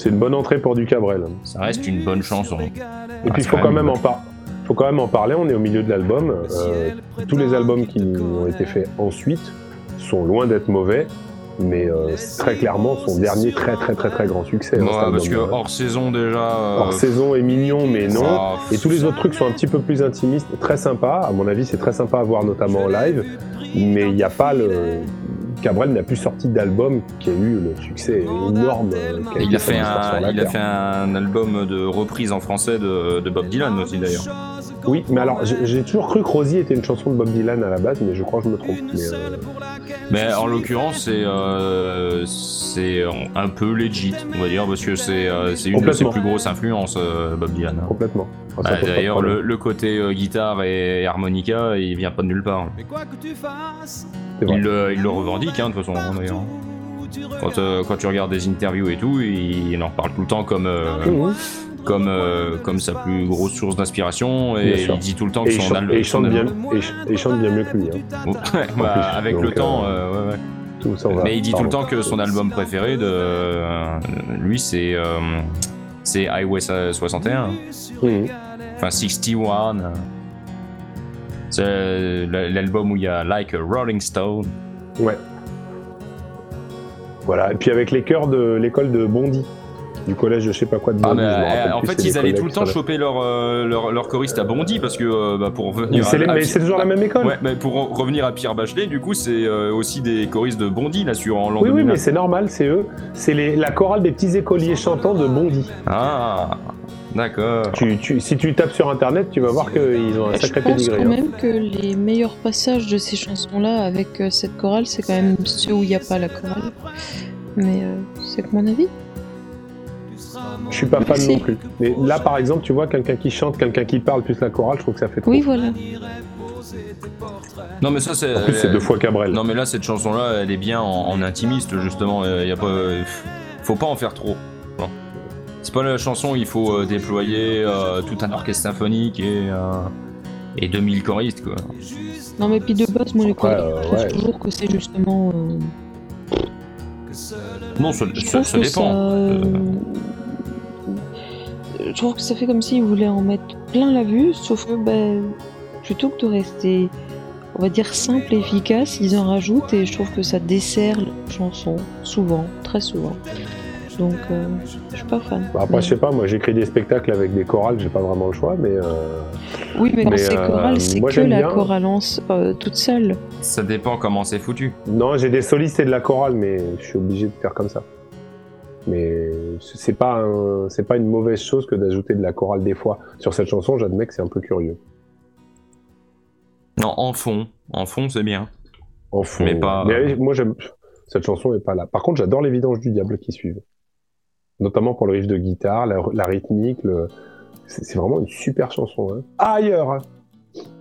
[SPEAKER 1] C'est une bonne entrée pour du Cabrel.
[SPEAKER 3] Ça reste une bonne chanson.
[SPEAKER 1] Et
[SPEAKER 3] Ah,
[SPEAKER 1] puis, il
[SPEAKER 3] c'est
[SPEAKER 1] faut
[SPEAKER 3] quand même
[SPEAKER 1] même en par- faut quand même en parler. On est au milieu de l'album. Euh, tous les albums qui ont été faits ensuite sont loin d'être mauvais, mais euh, très clairement son dernier très très très très grand succès. hein,
[SPEAKER 3] Ouais, parce que hors saison déjà. euh,
[SPEAKER 1] Hors saison est mignon, mais non.
[SPEAKER 3] ah,
[SPEAKER 1] Et tous les autres trucs sont un petit peu plus intimistes, très sympas. À mon avis, c'est très sympa à voir, notamment en live. Mais il n'y a pas le. Cabrel n'a plus sorti d'album qui a eu le succès énorme. euh,
[SPEAKER 3] Il a, fait un,
[SPEAKER 1] à la
[SPEAKER 3] il a
[SPEAKER 1] Terre.
[SPEAKER 3] fait un album de reprise en français de, de Bob Dylan aussi d'ailleurs.
[SPEAKER 1] Oui, mais alors j'ai j'ai toujours cru que Rosie était une chanson de Bob Dylan à la base, mais je crois que je me trompe. Mais, euh,
[SPEAKER 3] Mais en l'occurrence, c'est euh, c'est un peu legit, on va dire, parce que c'est euh, c'est une de ses plus grosses influences, euh, Bob Dylan. hein.
[SPEAKER 1] complètement. Ah,
[SPEAKER 3] Bah, D'ailleurs, le, le côté euh, guitare et harmonica, il vient pas de nulle part.
[SPEAKER 4] Mais quoi que tu fasses.
[SPEAKER 3] Il le, il le revendique, hein, de toute façon, hein, d'ailleurs. Quand, euh, quand tu regardes des interviews et tout, il, il en parle tout le temps comme, euh,
[SPEAKER 1] Mhm.
[SPEAKER 3] Comme, euh, comme sa plus grosse source d'inspiration, et il dit tout le temps que son
[SPEAKER 1] chante,
[SPEAKER 3] album.
[SPEAKER 1] et il
[SPEAKER 3] son
[SPEAKER 1] chante bien,
[SPEAKER 3] album-
[SPEAKER 1] et ch- chante bien mieux que lui. Hein. (laughs)
[SPEAKER 3] Ouais, bah,
[SPEAKER 1] plus,
[SPEAKER 3] avec
[SPEAKER 1] donc,
[SPEAKER 3] le temps,
[SPEAKER 1] euh,
[SPEAKER 3] euh, ouais, ouais.
[SPEAKER 1] Tout ça, on va-
[SPEAKER 3] Mais il dit tout le temps que son album préféré de euh, lui c'est euh, c'est Highway 61,
[SPEAKER 1] Mhm.
[SPEAKER 3] enfin 61. euh. C'est euh, l'album où il y a Like a Rolling Stone.
[SPEAKER 1] Ouais. Voilà, et puis avec les chœurs de l'école de Bondy, du collège de je sais pas quoi de
[SPEAKER 3] Ah,
[SPEAKER 1] Bondy.
[SPEAKER 3] mais,
[SPEAKER 1] je me rappelle
[SPEAKER 3] euh, en fait, ils allaient tout le temps choper leur, euh, leur, leur choriste à Bondy parce que euh, bah, pour
[SPEAKER 1] Mais
[SPEAKER 3] revenir à, à-
[SPEAKER 1] mais c'est toujours la même école
[SPEAKER 3] Ouais, mais pour en revenir à Pierre Bachelet, du coup, c'est euh, aussi des choristes de Bondy là sur en l'an
[SPEAKER 1] Oui, oui,
[SPEAKER 3] 2009.
[SPEAKER 1] mais c'est normal, c'est eux. C'est les- la chorale des petits écoliers chantants de Bondy.
[SPEAKER 3] Ah, d'accord.
[SPEAKER 1] Tu, tu- si tu tapes sur internet, tu vas voir qu'ils ont un
[SPEAKER 5] Je
[SPEAKER 1] sacré
[SPEAKER 5] pense
[SPEAKER 1] pédigré.
[SPEAKER 5] quand
[SPEAKER 1] hein.
[SPEAKER 5] même que les meilleurs passages de ces chansons-là avec euh, cette chorale, c'est quand même ceux où il n'y a pas la chorale. Mais euh, c'est que mon avis.
[SPEAKER 1] Je suis pas fan
[SPEAKER 5] Merci.
[SPEAKER 1] non plus. Mais là, par exemple, tu vois quelqu'un qui chante, quelqu'un qui parle, plus la chorale, je trouve que ça fait trop.
[SPEAKER 5] Oui, voilà.
[SPEAKER 3] Non, mais ça, c'est.
[SPEAKER 1] En plus, c'est deux fois Cabrel.
[SPEAKER 3] Non, mais là, cette chanson-là, elle est bien en, en intimiste, justement. Il y a pas. Faut pas en faire trop. C'est pas la chanson où il faut euh, déployer euh, tout un orchestre symphonique et, euh, et 2000 choristes, quoi.
[SPEAKER 5] Non, mais puis de base, moi, les
[SPEAKER 1] euh,
[SPEAKER 5] je trouve
[SPEAKER 1] ouais.
[SPEAKER 5] toujours que c'est justement. euh,
[SPEAKER 3] Non, ça, dépend.
[SPEAKER 5] ça,
[SPEAKER 3] Euh,
[SPEAKER 5] Je trouve que ça fait comme s'ils voulaient en mettre plein la vue, sauf que ben, plutôt que de rester, on va dire, simple et efficace, ils en rajoutent et je trouve que ça dessert la chanson, souvent, très souvent. Donc, euh, je suis pas fan.
[SPEAKER 1] Bah, après, je sais pas, moi j'écris des spectacles avec des chorales, j'ai pas vraiment le choix, mais. euh,
[SPEAKER 5] Oui, mais quand
[SPEAKER 1] mais,
[SPEAKER 5] c'est
[SPEAKER 1] euh,
[SPEAKER 5] c'est
[SPEAKER 1] moi,
[SPEAKER 5] que
[SPEAKER 1] j'aime
[SPEAKER 5] la
[SPEAKER 1] bien.
[SPEAKER 5] chorale euh, toute seule.
[SPEAKER 3] ça dépend comment c'est foutu.
[SPEAKER 1] Non, j'ai des solistes et de la chorale, mais je suis obligé de faire comme ça. Mais c'est pas, un- c'est pas une mauvaise chose que d'ajouter de la chorale des fois. Sur cette chanson, j'admets que c'est un peu curieux.
[SPEAKER 3] Non, en fond. En fond, c'est bien.
[SPEAKER 1] En fond.
[SPEAKER 3] Mais pas-
[SPEAKER 1] Mais moi, j'aime. Cette chanson est pas là. Par contre, j'adore les vidanges du diable qui suivent. Notamment pour le riff de guitare, la, la rythmique. Le... C'est vraiment une super chanson. Hein. Ailleurs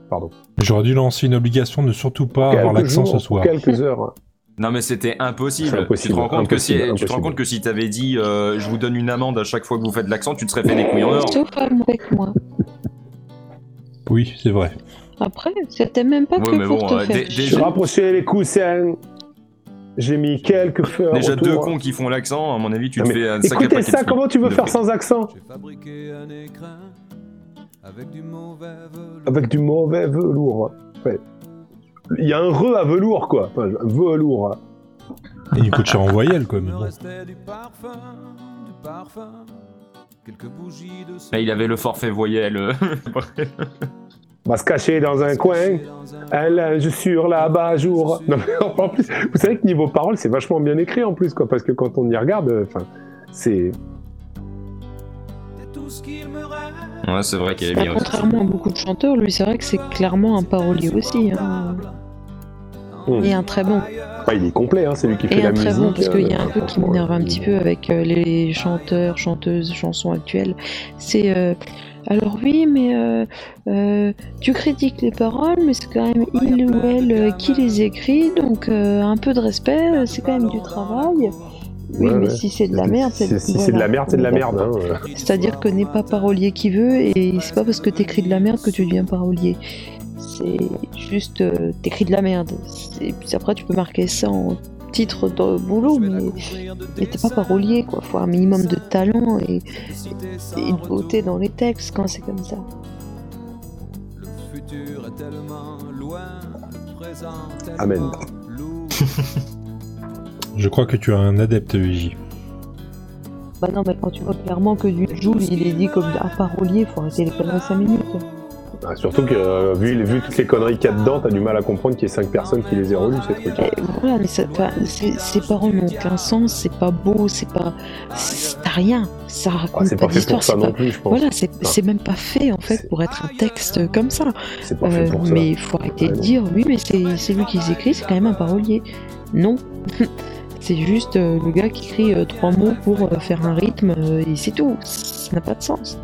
[SPEAKER 1] Pardon.
[SPEAKER 2] J'aurais dû lancer une obligation de surtout pas avoir l'accent ce soir.
[SPEAKER 1] Quelques heures.
[SPEAKER 3] Non, mais c'était impossible. Tu te rends compte que si,
[SPEAKER 1] impossible,
[SPEAKER 3] tu te rends compte que si t'avais dit, euh, je vous donne une amende à chaque fois que vous faites l'accent, tu te serais fait des couilles en or.
[SPEAKER 5] Sauf avec moi.
[SPEAKER 2] Oui, c'est vrai.
[SPEAKER 5] Après, c'était même pas
[SPEAKER 3] Ouais,
[SPEAKER 5] que
[SPEAKER 3] mais
[SPEAKER 5] pour
[SPEAKER 3] bon,
[SPEAKER 5] te
[SPEAKER 3] euh,
[SPEAKER 5] faire
[SPEAKER 3] déjà-
[SPEAKER 1] rapproché les coussins. J'ai mis quelques fleurs.
[SPEAKER 3] Déjà deux cons qui font l'accent, à mon avis, tu
[SPEAKER 1] Non,
[SPEAKER 3] te fais un sacré
[SPEAKER 1] Écoutez ça,
[SPEAKER 3] de
[SPEAKER 1] comment tu veux faire sans accent
[SPEAKER 4] J'ai fabriqué un écrin avec du mauvais velours.
[SPEAKER 1] Avec du mauvais velours. Ouais. Il y a un re à velours, quoi. Enfin, un velours.
[SPEAKER 2] Et il coûte cher en voyelle, quoi.
[SPEAKER 4] Il
[SPEAKER 2] Mais
[SPEAKER 4] me
[SPEAKER 2] bon.
[SPEAKER 4] restait du parfum, du parfum, quelques bougies de
[SPEAKER 3] il avait le forfait voyelle. euh.
[SPEAKER 1] On (laughs) va se cacher dans un coin. Un linge sur la bas-jour. Non, mais en plus, vous savez que niveau parole, c'est vachement bien écrit en plus, quoi. Parce que quand on y regarde, euh, enfin, c'est.
[SPEAKER 3] Ouais, c'est vrai qu'il est bien aussi.
[SPEAKER 5] contrairement à beaucoup de chanteurs, lui, c'est vrai que c'est clairement un parolier aussi. hein.
[SPEAKER 1] Hmm.
[SPEAKER 5] Et un très bon.
[SPEAKER 1] Enfin, il est complet, hein, c'est lui qui fait
[SPEAKER 5] Et
[SPEAKER 1] la
[SPEAKER 5] un très
[SPEAKER 1] musique.
[SPEAKER 5] bon, parce qu'il y a
[SPEAKER 1] euh,
[SPEAKER 5] un peu qui m'énerve un petit peu avec euh, les chanteurs, chanteuses, chansons actuelles. C'est. euh, alors oui, mais euh, euh, tu critiques les paroles, mais c'est quand même il ou elle qui les écrit, donc euh, un peu de respect, c'est quand même du travail. Oui,
[SPEAKER 1] Ouais,
[SPEAKER 5] mais
[SPEAKER 1] ouais.
[SPEAKER 5] si c'est de la merde, c'est
[SPEAKER 1] si c'est de la merde, c'est de la merde. Hein.
[SPEAKER 5] C'est-à-dire que n'est pas parolier qui veut, et c'est pas parce que t'écris de la merde que tu deviens parolier. C'est juste euh, t'écris de la merde. Et puis après, tu peux marquer ça en titre de boulot, mais, mais t'es pas parolier, quoi. Faut un minimum de talent et, et de beauté dans les textes quand c'est comme ça.
[SPEAKER 4] Le futur est tellement loin, le présent tellement
[SPEAKER 1] Amen. (laughs)
[SPEAKER 2] Je crois que tu as un adepte, Vigi.
[SPEAKER 5] Bah non, mais quand tu vois clairement que du Joule, il est dit comme un parolier, faut arrêter les conneries 5 minutes.
[SPEAKER 1] Ah, surtout que, euh, vu, vu toutes les conneries qu'il y a dedans, t'as du mal à comprendre qu'il y ait 5 personnes qui les aient relus, ces trucs.
[SPEAKER 5] Et voilà, mais ça, ces, paroles n'ont aucun sens, c'est pas beau, c'est pas. c'est- T'as rien, ça
[SPEAKER 1] Ah,
[SPEAKER 5] raconte
[SPEAKER 1] c'est
[SPEAKER 5] pas
[SPEAKER 1] pas fait pour ça non plus, je pense.
[SPEAKER 5] Voilà, c'est même pas fait en fait pour être un texte comme ça.
[SPEAKER 1] C'est pas fait
[SPEAKER 5] Euh,
[SPEAKER 1] pour ça.
[SPEAKER 5] mais il faut arrêter
[SPEAKER 1] Ouais,
[SPEAKER 5] de dire oui, mais c'est lui qui les écrit, c'est quand même un parolier. Non, (laughs) c'est juste euh, le gars qui écrit trois mots pour faire un rythme et c'est tout. Ça n'a pas de sens.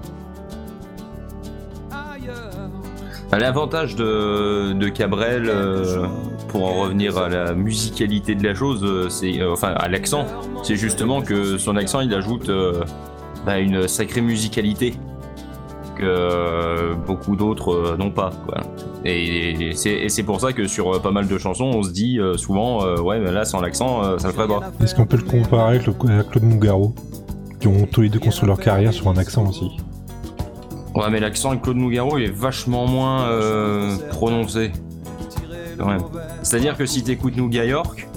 [SPEAKER 3] L'avantage de, Cabrel, euh, pour en revenir à la musicalité de la chose, euh, c'est euh, enfin à l'accent, c'est justement que son accent il ajoute bah, une sacrée musicalité que beaucoup d'autres n'ont pas. Et c'est pour ça que sur pas mal de chansons, on se dit souvent, ouais, mais là sans l'accent, ça le ferait pas.
[SPEAKER 2] Est-ce qu'on peut le comparer avec Claude Nougaro Qui ont tous les deux construit leur carrière sur un accent aussi?
[SPEAKER 3] Ouais, mais l'accent de Claude Nougaro il est vachement moins euh, prononcé. Quand même. C'est-à-dire que si t'écoutes Nougat York,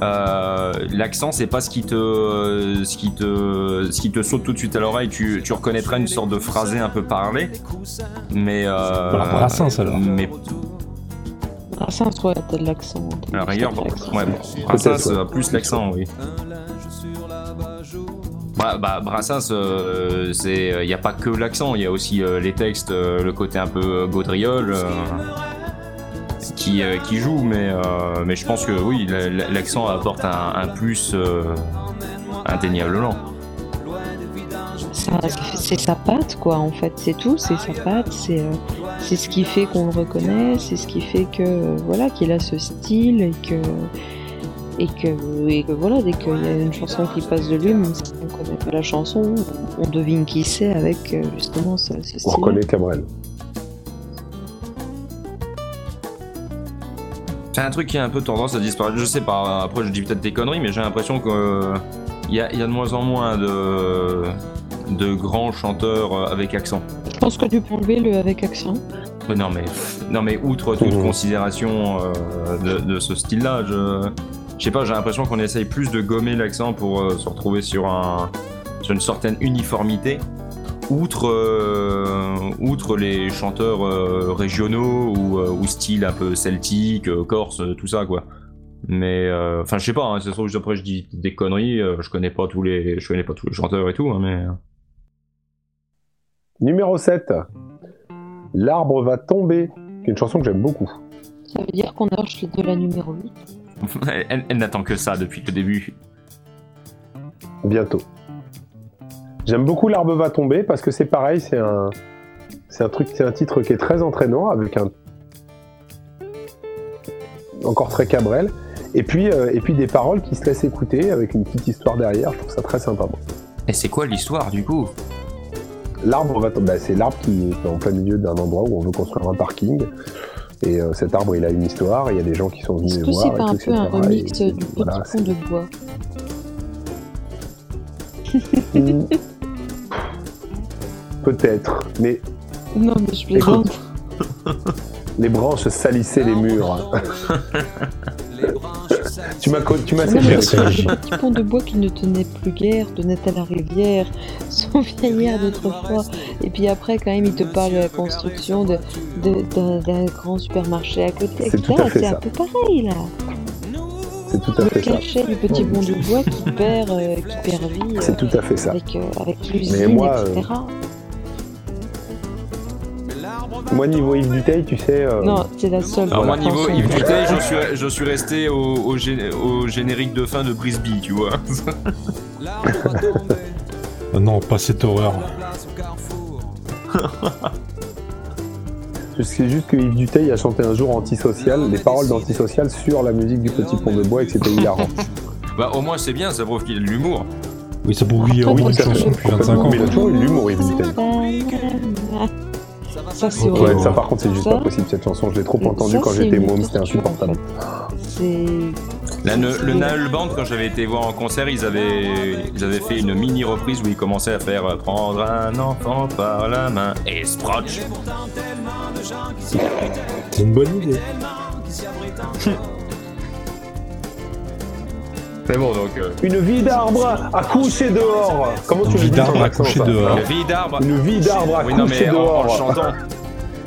[SPEAKER 3] euh, l'accent c'est pas ce qui te ce qui te ce qui te saute tout de suite à l'oreille. Tu, tu reconnaîtrais une sorte de phrasé un peu parlé, mais euh,
[SPEAKER 2] Voilà, Brassens, alors.
[SPEAKER 3] Mais
[SPEAKER 5] je trouve t'as de l'accent.
[SPEAKER 3] à la rigueur,
[SPEAKER 5] l'accent.
[SPEAKER 3] ouais, Brassens
[SPEAKER 1] ouais.
[SPEAKER 3] a plus l'accent, oui. Bah, bah, Brassens, euh, c'est, il y a pas que l'accent, il y a aussi euh, les textes, euh, le côté un peu euh, gaudriole euh, qui, euh, qui joue, mais, euh, mais je pense que oui, la- la- l'accent apporte un, un plus euh, indéniablement.
[SPEAKER 5] sa, c'est sa patte, quoi, en fait. C'est tout, c'est sa patte, c'est euh, c'est ce qui fait qu'on le reconnaît, c'est ce qui fait que, euh, voilà, qu'il a ce style et que. Et que, et que voilà, dès qu'il y a une chanson qui passe de lui, même si on ne connaît pas la chanson, on devine qui c'est avec euh, justement ce, ce
[SPEAKER 1] On reconnaît Cabrel.
[SPEAKER 3] C'est un truc qui a un peu tendance à disparaître. Je sais pas, après je dis peut-être des conneries, mais j'ai l'impression qu'il y, a, il y a de moins en moins de, de grands chanteurs euh, avec accent.
[SPEAKER 5] Je pense que tu peux enlever le avec accent.
[SPEAKER 3] Mais non, mais, non, mais outre toute
[SPEAKER 1] Mhm.
[SPEAKER 3] considération euh, de, de ce style-là, je, je sais pas, j'ai l'impression qu'on essaye plus de gommer l'accent pour euh, se retrouver sur, un, sur une certaine uniformité. Outre, euh, outre les chanteurs euh, régionaux ou, euh, ou style un peu celtique, euh, corse, tout ça quoi. Mais euh, enfin, je sais pas. Hein, c'est sûr que après je dis des conneries. euh, je connais pas tous les, je connais pas tous les chanteurs et tout. hein, mais
[SPEAKER 1] Numéro 7. L'arbre va tomber. qui est une chanson que j'aime beaucoup.
[SPEAKER 5] Ça veut dire qu'on arche de la numéro 8.
[SPEAKER 3] Elle, n'attend que ça depuis le début.
[SPEAKER 1] Bientôt. J'aime beaucoup L'arbre va tomber parce que c'est pareil, c'est un, c'est un truc, c'est un titre qui est très entraînant avec un encore très Cabrel. Et puis, euh, et puis des paroles qui se laissent écouter avec une petite histoire derrière. Je trouve ça très sympa. moi.
[SPEAKER 3] Et c'est quoi l'histoire du coup?
[SPEAKER 1] L'arbre va tomber. Bah, c'est l'arbre qui est en plein milieu d'un endroit où on veut construire un parking. Et euh, cet arbre, il a une histoire. Il y a des gens qui sont venus
[SPEAKER 5] Est-ce que
[SPEAKER 1] voir.
[SPEAKER 5] c'est
[SPEAKER 1] et
[SPEAKER 5] pas un
[SPEAKER 1] tout,
[SPEAKER 5] peu un remix
[SPEAKER 1] Et-
[SPEAKER 5] du
[SPEAKER 1] voilà,
[SPEAKER 5] petit pont de bois
[SPEAKER 1] Hmm. (laughs) Peut-être, mais
[SPEAKER 5] Non, mais je plaisante.
[SPEAKER 1] les branches salissaient les murs. (laughs) (laughs) Tu m'as tu m'as
[SPEAKER 5] le petit pont de bois qui ne tenait plus guère, tenait à la rivière, (laughs) son vieillard d'autrefois. Et puis après, quand même, il te parle de la construction de, de- d'un, d'un grand supermarché à côté.
[SPEAKER 1] C'est
[SPEAKER 5] etc.
[SPEAKER 1] tout à fait
[SPEAKER 5] C'est
[SPEAKER 1] ça.
[SPEAKER 5] un peu pareil, là.
[SPEAKER 1] C'est tout à
[SPEAKER 5] Le
[SPEAKER 1] fait ça.
[SPEAKER 5] cachet du petit pont de bois qui perd, euh, qui perd vie euh,
[SPEAKER 1] C'est tout à fait ça.
[SPEAKER 5] avec, euh, avec l'usine,
[SPEAKER 1] moi, euh,
[SPEAKER 5] etc.
[SPEAKER 1] Moi, niveau Yves Duteil, tu sais. euh,
[SPEAKER 5] Non, c'est la seule.
[SPEAKER 3] Alors moi niveau Yves Duteil, je suis, je suis resté au, au, gé- au générique de fin de Brisby, tu vois.
[SPEAKER 2] Ah (laughs) non, pas cette horreur.
[SPEAKER 1] C'est juste que Yves Duteil a chanté un jour Antisocial, les paroles d'Antisocial sur la musique du Petit Pont de Bois et que c'était hilarant.
[SPEAKER 3] bah au moins c'est bien, ça prouve qu'il a de l'humour.
[SPEAKER 2] Oui, ça prouve qu'il
[SPEAKER 5] Après,
[SPEAKER 2] oui,
[SPEAKER 5] moi,
[SPEAKER 2] une
[SPEAKER 1] ça
[SPEAKER 2] chanson depuis 25 ans.
[SPEAKER 1] Mais il a toujours eu de l'humour, Yves Duteil.
[SPEAKER 5] Ça, c'est.
[SPEAKER 1] Ouais, ça par contre, c'est juste
[SPEAKER 5] Ça,
[SPEAKER 1] pas possible cette chanson. Je l'ai trop entendue quand j'étais môme, c'était insupportable.
[SPEAKER 5] en fait. C'est.
[SPEAKER 3] La, ne- le Naël Band, quand j'avais été voir en concert, ils avaient, ils avaient fait une mini reprise où ils commençaient à faire euh, Prendre un enfant par la main et Sprotch.
[SPEAKER 2] C'est une bonne idée. (laughs)
[SPEAKER 3] Mais bon donc. euh,
[SPEAKER 1] Une vie d'arbre à coucher dehors Comment tu
[SPEAKER 2] Une
[SPEAKER 1] le
[SPEAKER 2] vie
[SPEAKER 1] dis
[SPEAKER 2] d'arbre
[SPEAKER 1] ton
[SPEAKER 2] à
[SPEAKER 1] accent,
[SPEAKER 2] coucher
[SPEAKER 1] ça
[SPEAKER 2] dehors.
[SPEAKER 3] Une vie d'arbre.
[SPEAKER 1] Une vie d'arbre à
[SPEAKER 3] Oui non
[SPEAKER 1] coucher
[SPEAKER 3] mais en, en
[SPEAKER 1] dehors
[SPEAKER 3] chantant.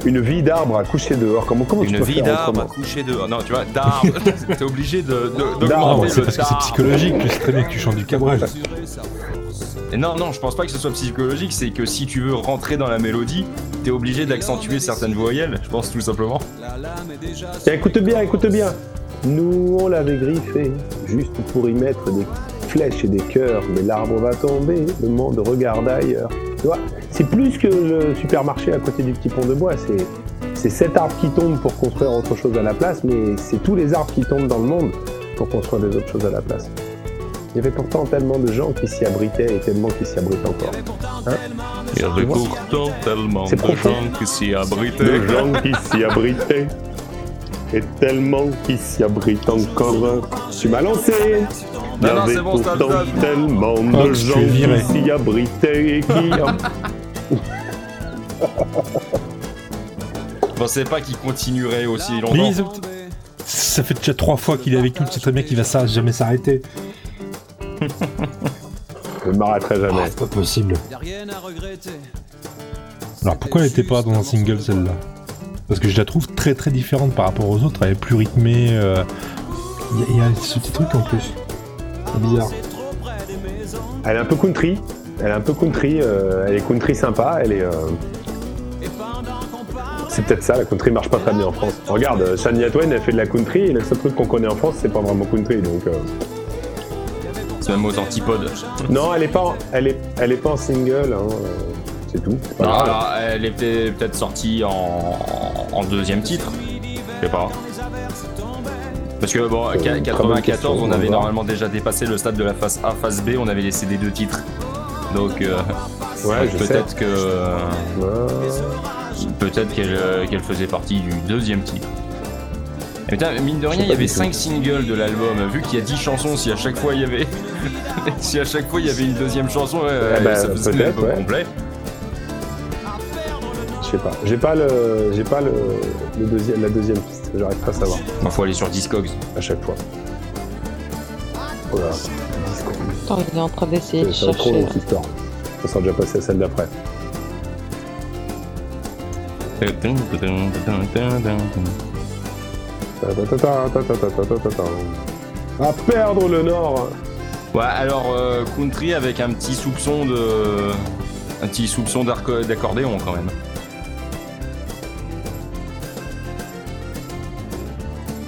[SPEAKER 1] Une vie d'arbre à coucher dehors. Comment, comment tu
[SPEAKER 3] Une
[SPEAKER 1] peux
[SPEAKER 3] vie
[SPEAKER 1] faire
[SPEAKER 3] d'arbre à
[SPEAKER 1] autrement
[SPEAKER 3] coucher dehors. Non tu vois, d'arbre. (laughs) T'es obligé de, de,
[SPEAKER 1] D'arbre,
[SPEAKER 3] d'augmenter
[SPEAKER 2] c'est parce que c'est
[SPEAKER 3] d'arbre.
[SPEAKER 2] psychologique, tu sais très bien que tu chantes du Cabrel.
[SPEAKER 3] Et non, non, je pense pas que ce soit psychologique, c'est que si tu veux rentrer dans la mélodie, t'es obligé d'accentuer certaines voyelles, je pense tout simplement.
[SPEAKER 1] Tiens, écoute bien, écoute bien. Nous, on l'avait griffé, juste pour y mettre des flèches et des cœurs, mais l'arbre va tomber, le monde regarde ailleurs. Tu vois, c'est plus que le supermarché à côté du petit pont de bois, c'est, c'est cet arbre qui tombe pour construire autre chose à la place, mais c'est tous les arbres qui tombent dans le monde pour construire des autres choses à la place. Il y avait pourtant tellement de gens qui s'y abritaient et tellement qui s'y abritent encore.
[SPEAKER 3] Il y avait pourtant tellement de
[SPEAKER 1] profond.
[SPEAKER 3] gens qui s'y
[SPEAKER 1] De
[SPEAKER 3] abritaient.
[SPEAKER 1] gens qui s'y abritaient et tellement qui s'y abritent encore. Tu m'as lancé Il y
[SPEAKER 3] Non, non,
[SPEAKER 1] avait
[SPEAKER 3] c'est bon,
[SPEAKER 1] pourtant tellement
[SPEAKER 2] Ah,
[SPEAKER 1] de gens qui s'y abritaient et qui...
[SPEAKER 3] Je pensais (laughs) pas qu'il continuerait aussi longtemps.
[SPEAKER 2] Mais ça- fait déjà trois fois qu'il est avec nous, sais très bien qu'il va ça jamais s'arrêter. (laughs)
[SPEAKER 1] Je ne m'arrêterai
[SPEAKER 2] Ah,
[SPEAKER 1] jamais.
[SPEAKER 2] c'est pas possible. Alors pourquoi elle était pas dans un single celle-là? Parce que je la trouve très très différente par rapport aux autres, elle est plus rythmée. euh, Il y, a- il y a ce petit truc en plus. C'est bizarre.
[SPEAKER 1] Elle est un peu country. Elle est un peu country. euh, elle est country sympa. Elle est... euh, C'est peut-être ça, la country marche pas très bien en France. Regarde, euh, Shania Twain, elle fait de la country et le seul truc qu'on connaît en France, c'est pas vraiment country, donc... euh,
[SPEAKER 3] C'est même aux antipodes.
[SPEAKER 1] Non, elle est pas, en, elle est, elle est pas en single. Hein, euh, c'est tout. pas
[SPEAKER 3] Non, alors, elle était peut-être sortie en, en deuxième titre. Je sais pas. Parce que bon,
[SPEAKER 1] Euh,
[SPEAKER 3] qu'à-
[SPEAKER 1] très bonne
[SPEAKER 3] 94,
[SPEAKER 1] question, on
[SPEAKER 3] on
[SPEAKER 1] va
[SPEAKER 3] avait normalement déjà dépassé le stade de la phase A, phase B, on avait laissé des deux titres. Donc euh,
[SPEAKER 1] Ouais,
[SPEAKER 3] peut-être que peut-être qu'elle euh, qu'elle faisait partie du deuxième titre. Et putain, mine de rien, il y avait
[SPEAKER 1] du tout.
[SPEAKER 3] 5 singles de l'album. Vu qu'il y a 10 chansons, si à chaque fois il y avait (laughs) si à chaque fois il y avait une deuxième chanson, ouais,
[SPEAKER 1] Eh ben,
[SPEAKER 3] ça faisait
[SPEAKER 1] peut-être,
[SPEAKER 3] l'album
[SPEAKER 1] ouais.
[SPEAKER 3] complet.
[SPEAKER 1] Je sais pas. J'ai pas le, j'ai pas le, la deuxième piste. J'arrive pas à savoir.
[SPEAKER 3] Il faut aller sur Discogs.
[SPEAKER 1] À chaque fois. Voilà.
[SPEAKER 5] Attends, il est en train d'essayer de
[SPEAKER 1] chercher. Trop long, sera déjà passé à celle d'après. (laughs) À perdre le nord.
[SPEAKER 3] Ouais, alors euh, country avec un petit soupçon de un petit soupçon d'accordéon quand même.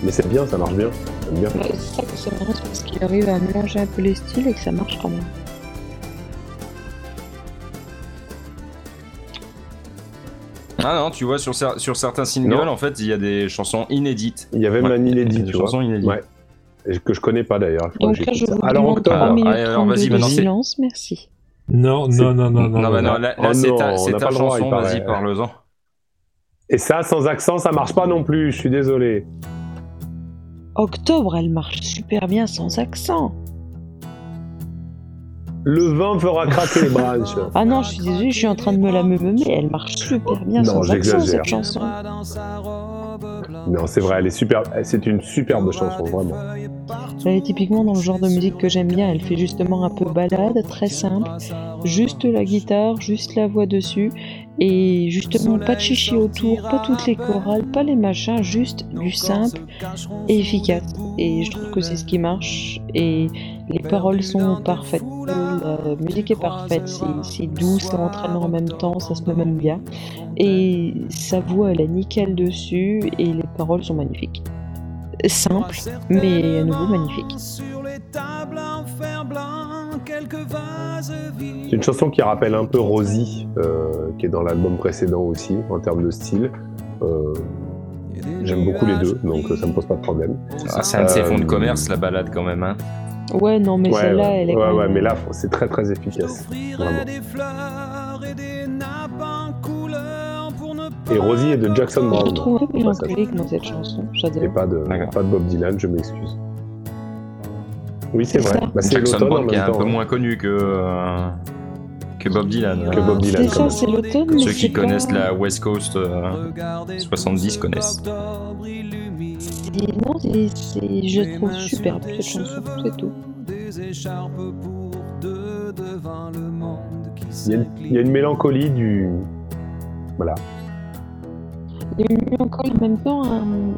[SPEAKER 1] Mais c'est bien, ça marche bien. J'aime bien.
[SPEAKER 5] Ouais, C'est ça que c'est marrant, c'est parce qu'il arrive à mélanger un peu les styles et que ça marche quand même.
[SPEAKER 3] Ah non, tu vois, sur, cer- sur certains singles,
[SPEAKER 1] Non.
[SPEAKER 3] en fait, il y a des chansons inédites.
[SPEAKER 1] Il y avait
[SPEAKER 3] Ouais,
[SPEAKER 1] même un inédit,
[SPEAKER 3] des
[SPEAKER 1] tu vois.
[SPEAKER 3] chansons inédites.
[SPEAKER 1] Ouais. Et que je connais pas d'ailleurs.
[SPEAKER 5] Donc là, je vous.
[SPEAKER 1] Alors octobre.
[SPEAKER 5] 3 minutes
[SPEAKER 3] Alors,
[SPEAKER 5] 32
[SPEAKER 3] vas-y, maintenant, c'est-
[SPEAKER 5] silence, merci.
[SPEAKER 2] Non,
[SPEAKER 1] C'est-
[SPEAKER 2] non, non, non, non.
[SPEAKER 3] Non, bah non,
[SPEAKER 2] non.
[SPEAKER 3] là, là,
[SPEAKER 1] Oh
[SPEAKER 3] c'est
[SPEAKER 1] non,
[SPEAKER 3] ta, c'est
[SPEAKER 1] droit,
[SPEAKER 3] chanson, vas-y, parle-en.
[SPEAKER 1] Et ça, sans accent, ça marche pas non plus. Je suis désolé.
[SPEAKER 5] Octobre, elle marche super bien sans accent.
[SPEAKER 1] Le vent fera craquer les branches. (laughs)
[SPEAKER 5] Ah non, je suis désolée, je suis en train de me la meubmer, elle marche super bien
[SPEAKER 1] Non,
[SPEAKER 5] sans accent cette chanson.
[SPEAKER 1] Non, c'est vrai, elle est super. C'est une superbe chanson, vraiment.
[SPEAKER 5] Elle est typiquement dans le genre de musique que j'aime bien, elle fait justement un peu balade, très simple, juste la guitare, juste la voix dessus, et justement pas de chichi autour, pas toutes les chorales, pas les machins, juste du simple et efficace. Et je trouve que c'est ce qui marche, et les paroles sont parfaites, la musique est parfaite, c'est- doux, c'est entraînant en même temps, ça se met même bien, et sa voix elle est nickel dessus, et les paroles sont magnifiques. Simple, mais à nouveau magnifique.
[SPEAKER 1] C'est une chanson qui rappelle un peu Rosie, euh, qui est dans l'album précédent aussi, en termes de style. Euh, J'aime beaucoup les deux, donc euh, ça me pose pas de problème.
[SPEAKER 3] Ah, c'est un de ses fonds de commerce, la balade, quand même. Hein.
[SPEAKER 5] Ouais, non, mais
[SPEAKER 1] ouais,
[SPEAKER 5] celle-là,
[SPEAKER 1] ouais,
[SPEAKER 5] elle est
[SPEAKER 1] ouais, ouais, mais là, c'est très très efficace. Vraiment. Et Rosie est de Jackson
[SPEAKER 5] Je
[SPEAKER 1] Brown.
[SPEAKER 5] le trouve un peu mélancolique dans cette chanson,
[SPEAKER 1] Et
[SPEAKER 5] j'adore.
[SPEAKER 1] pas de, pas de Bob Dylan, je m'excuse. Oui, c'est vrai. Bah, c'est
[SPEAKER 3] Jackson Brown qui est un peu
[SPEAKER 1] hein.
[SPEAKER 3] moins connu que, euh, que Bob Dylan.
[SPEAKER 1] Que Bob Dylan,
[SPEAKER 5] C'est ça, c'est l'automne,
[SPEAKER 3] Ceux qui
[SPEAKER 5] c'est
[SPEAKER 3] connaissent
[SPEAKER 5] pas...
[SPEAKER 3] la West Coast euh, 70 connaissent.
[SPEAKER 5] Non, c'est- c'est- je trouve superbe cette chanson, c'est tout.
[SPEAKER 1] Il y, a il y a une mélancolie du. Voilà.
[SPEAKER 5] Il y a eu encore en même temps un...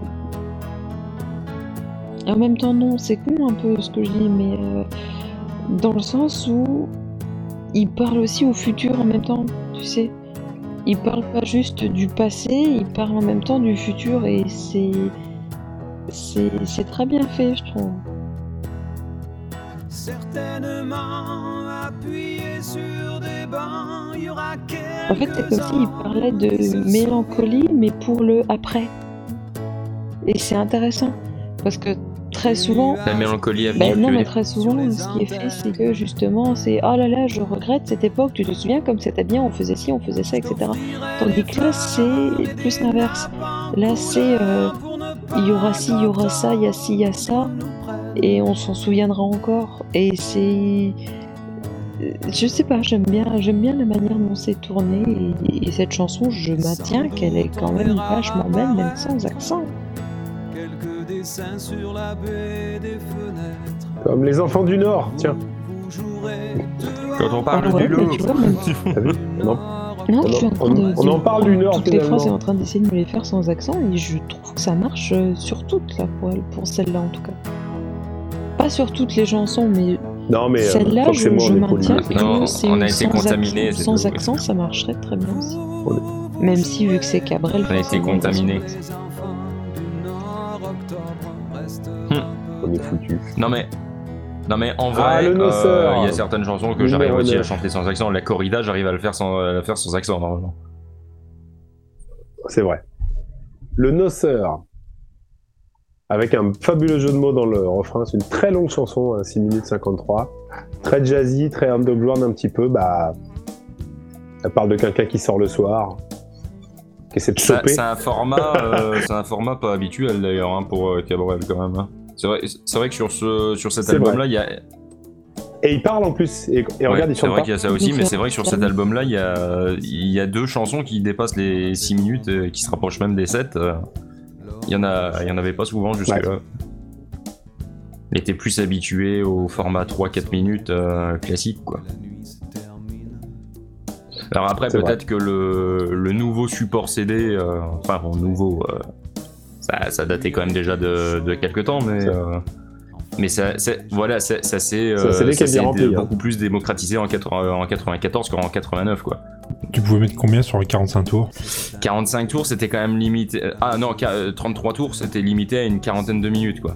[SPEAKER 5] En même temps, non, c'est con un peu ce que je dis, mais euh, dans le sens où il parle aussi au futur en même temps, tu sais. Il parle pas juste du passé, il parle en même temps du futur et c'est. C'est c'est très bien fait, je trouve.
[SPEAKER 4] Certainement appuyé
[SPEAKER 5] En fait, c'est comme s'il parlait de mélancolie, mais pour le après. Et c'est intéressant, parce que très souvent,
[SPEAKER 3] La mélancolie à
[SPEAKER 5] Ben non, mais très souvent, ce qui est fait, c'est que justement, c'est oh là là, je regrette cette époque, tu te souviens comme c'était bien, on faisait ci, on faisait ça, etc. Tandis que là, c'est plus l'inverse. Là, c'est euh, il y aura ci, il y aura ça, il y a ci, il y a ça, et on s'en souviendra encore. Et c'est. Je sais pas, j'aime bien, j'aime bien la manière dont c'est tourné, et, et cette chanson, je maintiens qu'elle est quand même vachement belle, même sans accent.
[SPEAKER 4] Quelques dessins sur la baie des fenêtres.
[SPEAKER 1] Comme les enfants du Nord, tiens.
[SPEAKER 3] Quand on parle
[SPEAKER 5] Ah ouais,
[SPEAKER 3] du (laughs)
[SPEAKER 1] en,
[SPEAKER 5] Non,
[SPEAKER 1] On
[SPEAKER 5] je suis en train de.
[SPEAKER 1] on en parle du Nord,
[SPEAKER 5] Toutes les phrases est en train d'essayer de me les faire sans accent et je trouve que ça marche euh, sur toutes là pour, pour celle-là en tout cas. Pas sur toutes les chansons, mais
[SPEAKER 1] Non, mais euh,
[SPEAKER 5] celle-là, je, je maintiens que
[SPEAKER 3] Non,
[SPEAKER 5] c'est
[SPEAKER 3] on a été
[SPEAKER 5] sans
[SPEAKER 3] contaminé,
[SPEAKER 5] sans accent, ça marcherait très bien aussi. Même si vu que c'est Cabrel,
[SPEAKER 3] On a été contaminé. Hmm.
[SPEAKER 1] On est foutu.
[SPEAKER 3] Non mais Non mais en
[SPEAKER 1] Ah,
[SPEAKER 3] vrai,
[SPEAKER 1] le
[SPEAKER 3] euh, il y a certaines chansons que j'arrive aussi à chanter sans accent. La corrida, j'arrive à le faire sans, à la faire sans accent normalement.
[SPEAKER 1] C'est vrai. Le noceur. Avec un fabuleux jeu de mots dans le refrain. C'est une très longue chanson, hein, 6 minutes 53. Très jazzy, très underground un petit peu. Bah, elle parle de quelqu'un qui sort le soir, qui essaie de
[SPEAKER 3] Ça-
[SPEAKER 1] choper.
[SPEAKER 3] C'est un format, euh, (laughs) un format pas habituel d'ailleurs hein, pour euh, Cabrel quand même. hein. C'est vrai, vrai que sur ce, sur cet album-là, il y a,
[SPEAKER 1] Et il parle en plus. Et, et
[SPEAKER 3] Ouais,
[SPEAKER 1] regarde, il
[SPEAKER 3] c'est vrai qu'il y a ça aussi, mais c'est vrai que sur cet album-là, il y a, y a deux chansons qui dépassent les 6 minutes, euh, qui se rapprochent même des 7. euh. Il y en a, il y en avait pas souvent jusque-là. Il était plus habitué au format 3-4 minutes euh, classique, quoi. Alors après, peut-être que le, le nouveau support CD, euh, enfin bon, nouveau, euh, ça, ça datait quand même déjà de, de quelques temps, mais mais ça, voilà, ça, ça s'est
[SPEAKER 1] hein.
[SPEAKER 3] beaucoup plus démocratisé en, 80 en 94 qu'en 89, quoi.
[SPEAKER 2] Tu pouvais mettre combien sur les 45 tours
[SPEAKER 3] 45 tours, c'était quand même limité. Ah non, qua- euh, 33 tours, c'était limité à une quarantaine de minutes, quoi.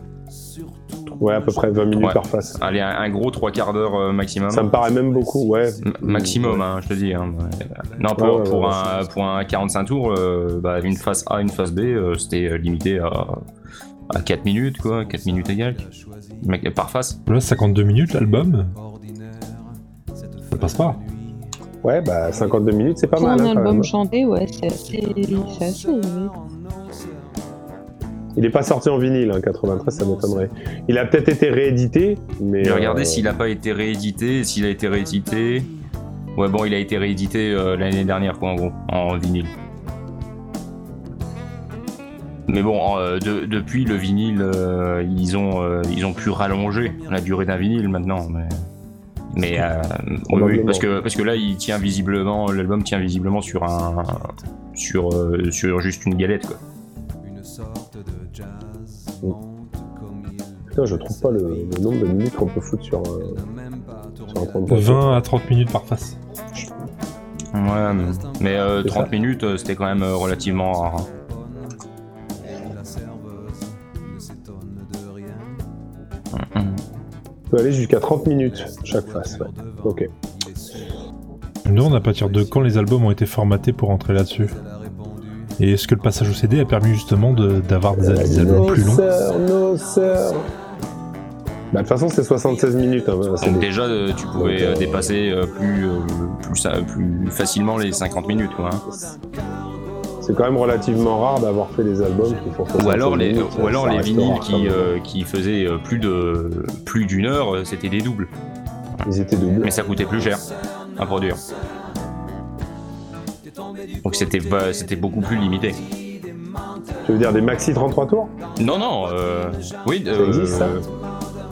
[SPEAKER 1] Ouais, à peu près 20 minutes
[SPEAKER 3] Ouais.
[SPEAKER 1] par face.
[SPEAKER 3] Allez, un, un gros trois quarts d'heure euh, maximum.
[SPEAKER 1] Ça me paraît même beaucoup, ouais.
[SPEAKER 3] M- maximum, hein, je te dis. hein. Non, pour,
[SPEAKER 1] Ouais,
[SPEAKER 3] pour,
[SPEAKER 1] ouais,
[SPEAKER 3] un, pour un 45 tours, euh, bah, une phase A, une phase B, euh, c'était euh, limité à, à 4 minutes, quoi, 4 minutes égales. Par face.
[SPEAKER 2] Là, 52 minutes l'album, ça passe pas.
[SPEAKER 1] Ouais, bah 52 minutes, c'est pas
[SPEAKER 5] Pour
[SPEAKER 1] mal.
[SPEAKER 5] un
[SPEAKER 1] hein,
[SPEAKER 5] album chanté, ouais, c'est assez. C'est assez élevé.
[SPEAKER 1] Il est pas sorti en vinyle, hein, 93, ça m'étonnerait. Il a peut-être été réédité, mais.
[SPEAKER 3] J'ai regardé
[SPEAKER 1] euh,
[SPEAKER 3] s'il a pas été réédité, s'il a été réédité. Ouais, bon, il a été réédité euh, l'année dernière, quoi, en gros, en vinyle. Mais bon, euh, de- depuis le vinyle, euh, ils ont euh, ils ont pu rallonger la durée d'un vinyle maintenant, mais mais euh, oui, parce que parce que là, il tient visiblement l'album tient visiblement sur un sur euh, sur juste une galette quoi.
[SPEAKER 4] Une sorte de jazz
[SPEAKER 1] Mm.
[SPEAKER 4] monte comme il
[SPEAKER 1] Putain, je trouve pas le, le nombre de minutes qu'on peut foutre sur, euh, sur un 33
[SPEAKER 2] 20 à 30 minutes par face.
[SPEAKER 3] Ouais, mais euh,
[SPEAKER 1] C'est
[SPEAKER 3] 30
[SPEAKER 1] ça.
[SPEAKER 3] minutes, euh, c'était quand même euh, relativement rare.
[SPEAKER 1] Peut aller jusqu'à 30 minutes chaque face. ouais. Ok.
[SPEAKER 2] Je me demande à partir de quand les albums ont été formatés pour entrer là-dessus. Et est-ce que le passage au CD a permis justement de- d'avoir des, des albums plus longs
[SPEAKER 1] sœurs, nos sœurs. Bah, de toute façon, c'est 76 minutes. Hein, c'est
[SPEAKER 3] Donc déjà, euh, tu pouvais
[SPEAKER 1] Donc,
[SPEAKER 3] euh,
[SPEAKER 1] euh,
[SPEAKER 3] dépasser euh, plus, euh, plus, ça- plus facilement les 50 minutes, quoi. hein.
[SPEAKER 1] C'est quand même relativement rare d'avoir fait des albums qui font 76
[SPEAKER 3] Ou alors les,
[SPEAKER 1] minutes,
[SPEAKER 3] ou alors les vinyles qui, euh, qui faisaient euh, plus de plus d'une heure, euh, c'était des doubles.
[SPEAKER 1] Ils étaient doubles.
[SPEAKER 3] Mais ça coûtait plus cher à produire. Donc c'était c'était beaucoup plus limité.
[SPEAKER 1] Tu veux dire des maxi 33 tours?
[SPEAKER 3] Non, non, euh, oui,
[SPEAKER 1] Ça existe, ça?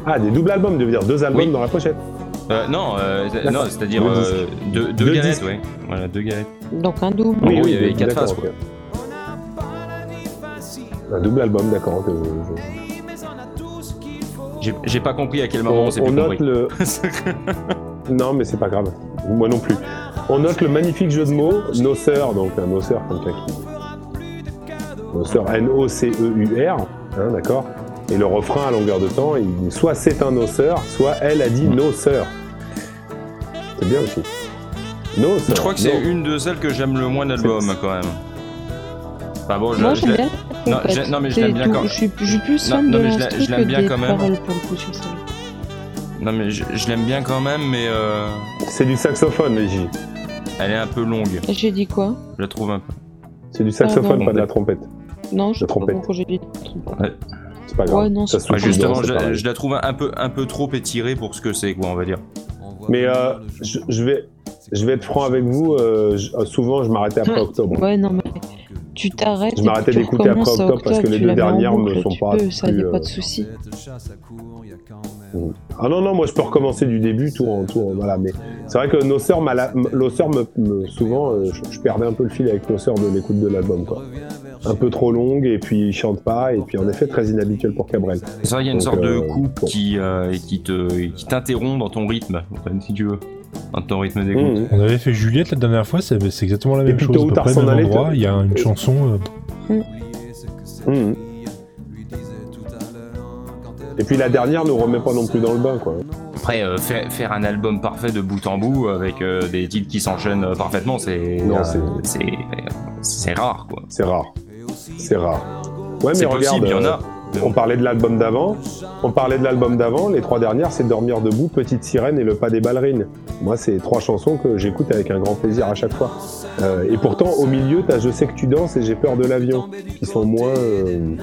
[SPEAKER 1] Ah, des doubles albums, tu veux dire deux albums
[SPEAKER 3] Oui.
[SPEAKER 1] dans la pochette?
[SPEAKER 3] Euh, non, euh, c'est- non, c'est-à-dire
[SPEAKER 1] Deux
[SPEAKER 3] deux, deux
[SPEAKER 1] Deux
[SPEAKER 3] galettes,
[SPEAKER 1] disques.
[SPEAKER 3] ouais. Voilà, deux galettes.
[SPEAKER 5] Donc un double.
[SPEAKER 3] Oui, oui, il y avait quatre faces, quoi.
[SPEAKER 1] Un double album, d'accord.
[SPEAKER 3] J'ai pas compris à quel moment on,
[SPEAKER 1] On,
[SPEAKER 3] s'est
[SPEAKER 1] on
[SPEAKER 3] plus
[SPEAKER 1] note
[SPEAKER 3] compris.
[SPEAKER 1] le. (laughs) non, mais c'est pas grave. Moi non plus. On note le magnifique jeu de mots, nos sœurs, donc un nos sœurs, quelqu'un qui. Nos sœurs, N-O-C-E-U-R, hein, d'accord Et le refrain à longueur de temps, il dit soit c'est un nos sœurs, soit elle a dit nos sœurs. C'est bien aussi. Sœurs.
[SPEAKER 3] Je crois que c'est une de celles que j'aime le moins d'album quand même. Enfin bon, je,
[SPEAKER 5] Moi
[SPEAKER 3] je
[SPEAKER 5] j'aime
[SPEAKER 3] l'ai-
[SPEAKER 5] bien. la
[SPEAKER 3] Non, mais je l'aime bien
[SPEAKER 5] tout.
[SPEAKER 3] quand-
[SPEAKER 5] Je suis, je suis plus
[SPEAKER 3] Non,
[SPEAKER 5] fan
[SPEAKER 3] non,
[SPEAKER 5] de
[SPEAKER 3] mais je l'a- l'aime bien quand même.
[SPEAKER 5] paroles pour le coup sur celle-là.
[SPEAKER 3] Non mais je, je l'aime bien quand même, mais euh,
[SPEAKER 1] C'est du saxophone, les J.
[SPEAKER 3] elle est un peu longue.
[SPEAKER 5] J'ai dit quoi?
[SPEAKER 3] Je la trouve un peu.
[SPEAKER 1] C'est du saxophone, pas de la trompette.
[SPEAKER 5] Non, je pas
[SPEAKER 1] trompette.
[SPEAKER 5] pourquoi j'ai dit.
[SPEAKER 1] C'est pas grave.
[SPEAKER 5] Ouais, non,
[SPEAKER 1] Ça
[SPEAKER 5] c'est
[SPEAKER 1] se
[SPEAKER 3] Ouais,
[SPEAKER 1] trouve
[SPEAKER 3] justement,
[SPEAKER 1] dedans, c'est
[SPEAKER 3] je, la trouve un peu, un peu trop étirée pour ce que c'est, quoi, on va dire.
[SPEAKER 1] Mais euh, je, je vais, je vais être franc avec vous. euh, je- euh, souvent, je m'arrêtais après octobre.
[SPEAKER 5] Ouais, non, mais tu t'arrêtes.
[SPEAKER 1] Je m'arrêtais d'écouter après octobre parce que les deux dernières ne sont
[SPEAKER 5] tu
[SPEAKER 1] pas
[SPEAKER 5] peux, Ça y
[SPEAKER 1] plus,
[SPEAKER 5] a pas
[SPEAKER 1] euh,
[SPEAKER 5] de souci.
[SPEAKER 1] Ah non, non, moi je peux recommencer du début, tout en tout. en- Voilà, mais c'est vrai que nos sœurs, nos me, me- souvent, euh, je, je perdais un peu le fil avec nos sœurs de l'écoute de l'album, quoi. Un peu trop longue, et puis ils chantent pas, et puis en effet très inhabituel pour Cabrel.
[SPEAKER 3] C'est vrai, il y a une
[SPEAKER 1] Donc,
[SPEAKER 3] sorte de
[SPEAKER 1] euh,
[SPEAKER 3] coupe
[SPEAKER 1] bon.
[SPEAKER 3] qui, euh, qui te, qui t'interrompt dans ton rythme, si tu veux, dans ton rythme d'écoute.
[SPEAKER 1] Mmh.
[SPEAKER 2] On avait fait Juliette la dernière fois, c'est c'est exactement la même chose. À peu près même endroit, il y a une chanson. euh,
[SPEAKER 1] Mmh. Et puis la dernière nous remet pas non plus dans le bain, quoi.
[SPEAKER 3] Après, euh, faire, faire un album parfait de bout en bout avec euh, des titres qui s'enchaînent parfaitement, c'est
[SPEAKER 1] Non,
[SPEAKER 3] euh,
[SPEAKER 1] c'est-
[SPEAKER 3] c'est c'est rare quoi.
[SPEAKER 1] C'est rare. C'est rare. Ouais, mais
[SPEAKER 3] C'est
[SPEAKER 1] regarde,
[SPEAKER 3] possible, il y en a.
[SPEAKER 1] on parlait de l'album d'avant. On parlait de l'album d'avant. Les trois dernières, c'est Dormir debout, Petite sirène et Le pas des ballerines. Moi, c'est trois chansons que j'écoute avec un grand plaisir à chaque fois. Euh, et pourtant, au milieu, t'as Je sais que tu danses et J'ai peur de l'avion, qui sont moins. euh,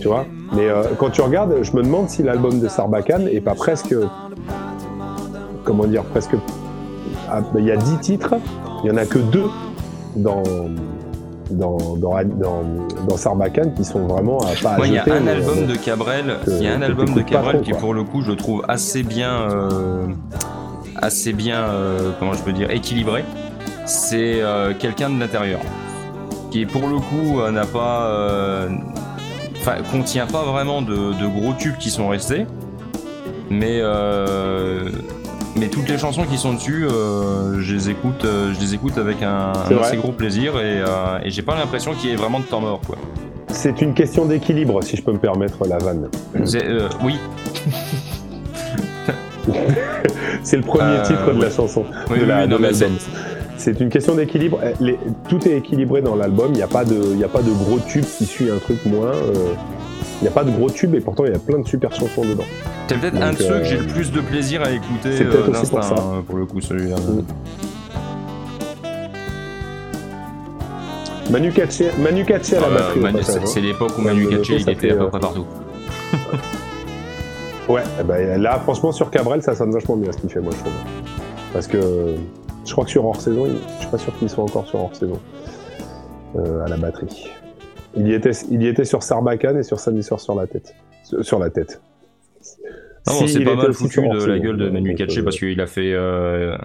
[SPEAKER 1] tu vois Mais euh, quand tu regardes, je me demande si l'album de Sarbacane est pas presque. Comment dire Presque. ah, ben, Il y a dix titres, il y en a que deux dans. Dans, dans, dans, dans Sarbacane qui sont vraiment à pas à
[SPEAKER 3] Moi, il y a un album
[SPEAKER 1] euh,
[SPEAKER 3] de Cabrel, il y a un album de Cabrel qui pour le coup je trouve assez bien, euh, assez bien, euh, comment je peux dire, équilibré. C'est euh, quelqu'un de l'intérieur qui pour le coup n'a pas, enfin contient pas vraiment de, de gros tubes qui sont restés, mais euh, mais toutes les chansons qui sont dessus, euh, je les écoute, euh, je les écoute avec un, assez gros plaisir et, euh, et j'ai pas l'impression qu'il y ait vraiment de temps mort quoi.
[SPEAKER 1] C'est une question d'équilibre, si je peux me permettre la vanne.
[SPEAKER 3] Oui, (laughs)
[SPEAKER 1] C'est le premier titre de la chanson,
[SPEAKER 3] Oui,
[SPEAKER 1] de la-
[SPEAKER 3] oui, non,
[SPEAKER 1] de. C'est une question d'équilibre. Tout est équilibré dans l'album. Il n'y a, pas de- il y a pas de gros tube qui suit un truc moins. euh, Il n'y a pas de gros tube et pourtant il y a plein de super chansons dedans.
[SPEAKER 3] C'est peut-être un de ceux
[SPEAKER 1] euh,
[SPEAKER 3] que j'ai le plus de plaisir à écouter
[SPEAKER 1] c'est peut-être
[SPEAKER 3] euh,
[SPEAKER 1] aussi pour ça.
[SPEAKER 3] hein, pour le coup celui-là.
[SPEAKER 1] Mm. Manu Katché, Manu Katché à la
[SPEAKER 3] Euh,
[SPEAKER 1] batterie.
[SPEAKER 3] Manu- c'est l'époque où Manu Katché il était à peu
[SPEAKER 1] euh,
[SPEAKER 3] près partout.
[SPEAKER 1] Ouais, ben, là, franchement, sur Cabrel, ça sonne vachement bien ce qu'il fait, moi, je trouve. Parce que je crois que sur hors saison, je suis pas sûr qu'il soit encore sur hors saison euh, à la batterie. Il y était, il y était sur Sarbacane et sur Samedi soir sur la tête. Sur la tête.
[SPEAKER 3] Non,
[SPEAKER 1] Si,
[SPEAKER 3] bon, c'est
[SPEAKER 1] il
[SPEAKER 3] pas mal foutu de la gueule de Manu Katché
[SPEAKER 1] euh,
[SPEAKER 3] parce qu'il a fait, euh,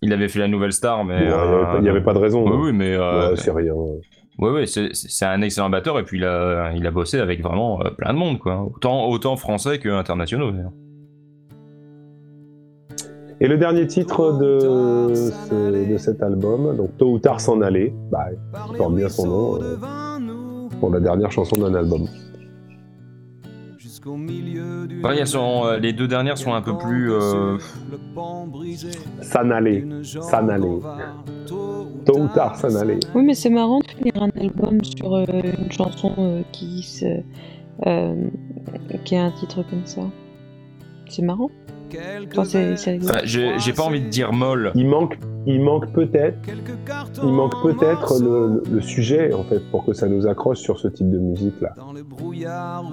[SPEAKER 3] il avait fait la nouvelle star, mais
[SPEAKER 1] il y avait
[SPEAKER 3] euh,
[SPEAKER 1] pas- il n'y avait pas de raison.
[SPEAKER 3] Oui,
[SPEAKER 1] hein.
[SPEAKER 3] oui, mais euh,
[SPEAKER 1] Ouais, c'est rien.
[SPEAKER 3] ouais, ouais, c'est un excellent batteur et puis il a, il a bossé avec vraiment plein de monde quoi, autant autant français que internationaux. d'ailleurs.
[SPEAKER 1] Et le dernier titre de, ce- de cet album, donc Tôt ou tard s'en aller, bah, qui porte bien son nom, euh, pour la dernière chanson d'un album.
[SPEAKER 3] Ouais, elles sont, euh, les deux dernières sont un peu plus. euh,
[SPEAKER 1] S'en aller, s'en aller. Tôt ou tard s'en aller.
[SPEAKER 5] Oui, mais c'est marrant de finir un album sur euh, une chanson euh, qui, se, euh, qui a un titre comme ça. C'est marrant. Enfin, c'est- c'est rigolo.
[SPEAKER 3] enfin, j'ai j'ai pas envie de dire molle.
[SPEAKER 1] Il manque, il manque peut-être, il manque peut-être le, le sujet en fait pour que ça nous accroche sur ce type de musique là.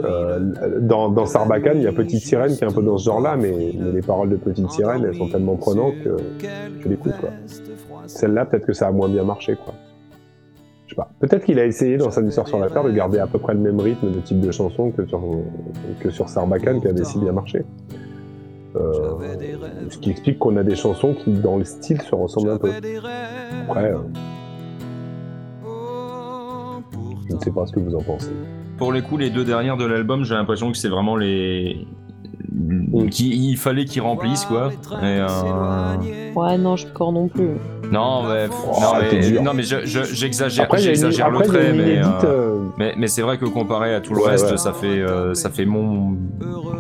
[SPEAKER 1] Euh, dans, dans Sarbacane, il y a Petite Sirène qui est un peu dans ce genre-là, mais, mais les paroles de Petite Sirène, elles sont tellement prenantes que tu l'écoutes quoi. Celle-là, peut-être que ça a moins bien marché quoi. Je sais pas. Peut-être qu'il a essayé dans Samedi soir sur la Terre de garder à peu près le même rythme de type de chanson que sur, que sur Sarbacane qui avait si bien marché. Euh, ce qui explique qu'on a des chansons qui, dans le style, se ressemblent un peu. Après, euh, je ne sais pas ce que vous en pensez.
[SPEAKER 3] Pour les coups, les deux dernières de l'album, j'ai l'impression que c'est vraiment les. Qui, il fallait qu'ils remplissent quoi. Et, euh,
[SPEAKER 5] Ouais, non, je crois non plus.
[SPEAKER 3] Non, mais,
[SPEAKER 1] Oh,
[SPEAKER 3] non, mais, non, mais je- je- j'exagère,
[SPEAKER 1] une,
[SPEAKER 3] j'exagère le trait, mais, euh,
[SPEAKER 1] euh,
[SPEAKER 3] mais, mais c'est vrai que comparé à tout le
[SPEAKER 1] Ouais,
[SPEAKER 3] reste,
[SPEAKER 1] ouais.
[SPEAKER 3] ça fait, euh, ça fait mon,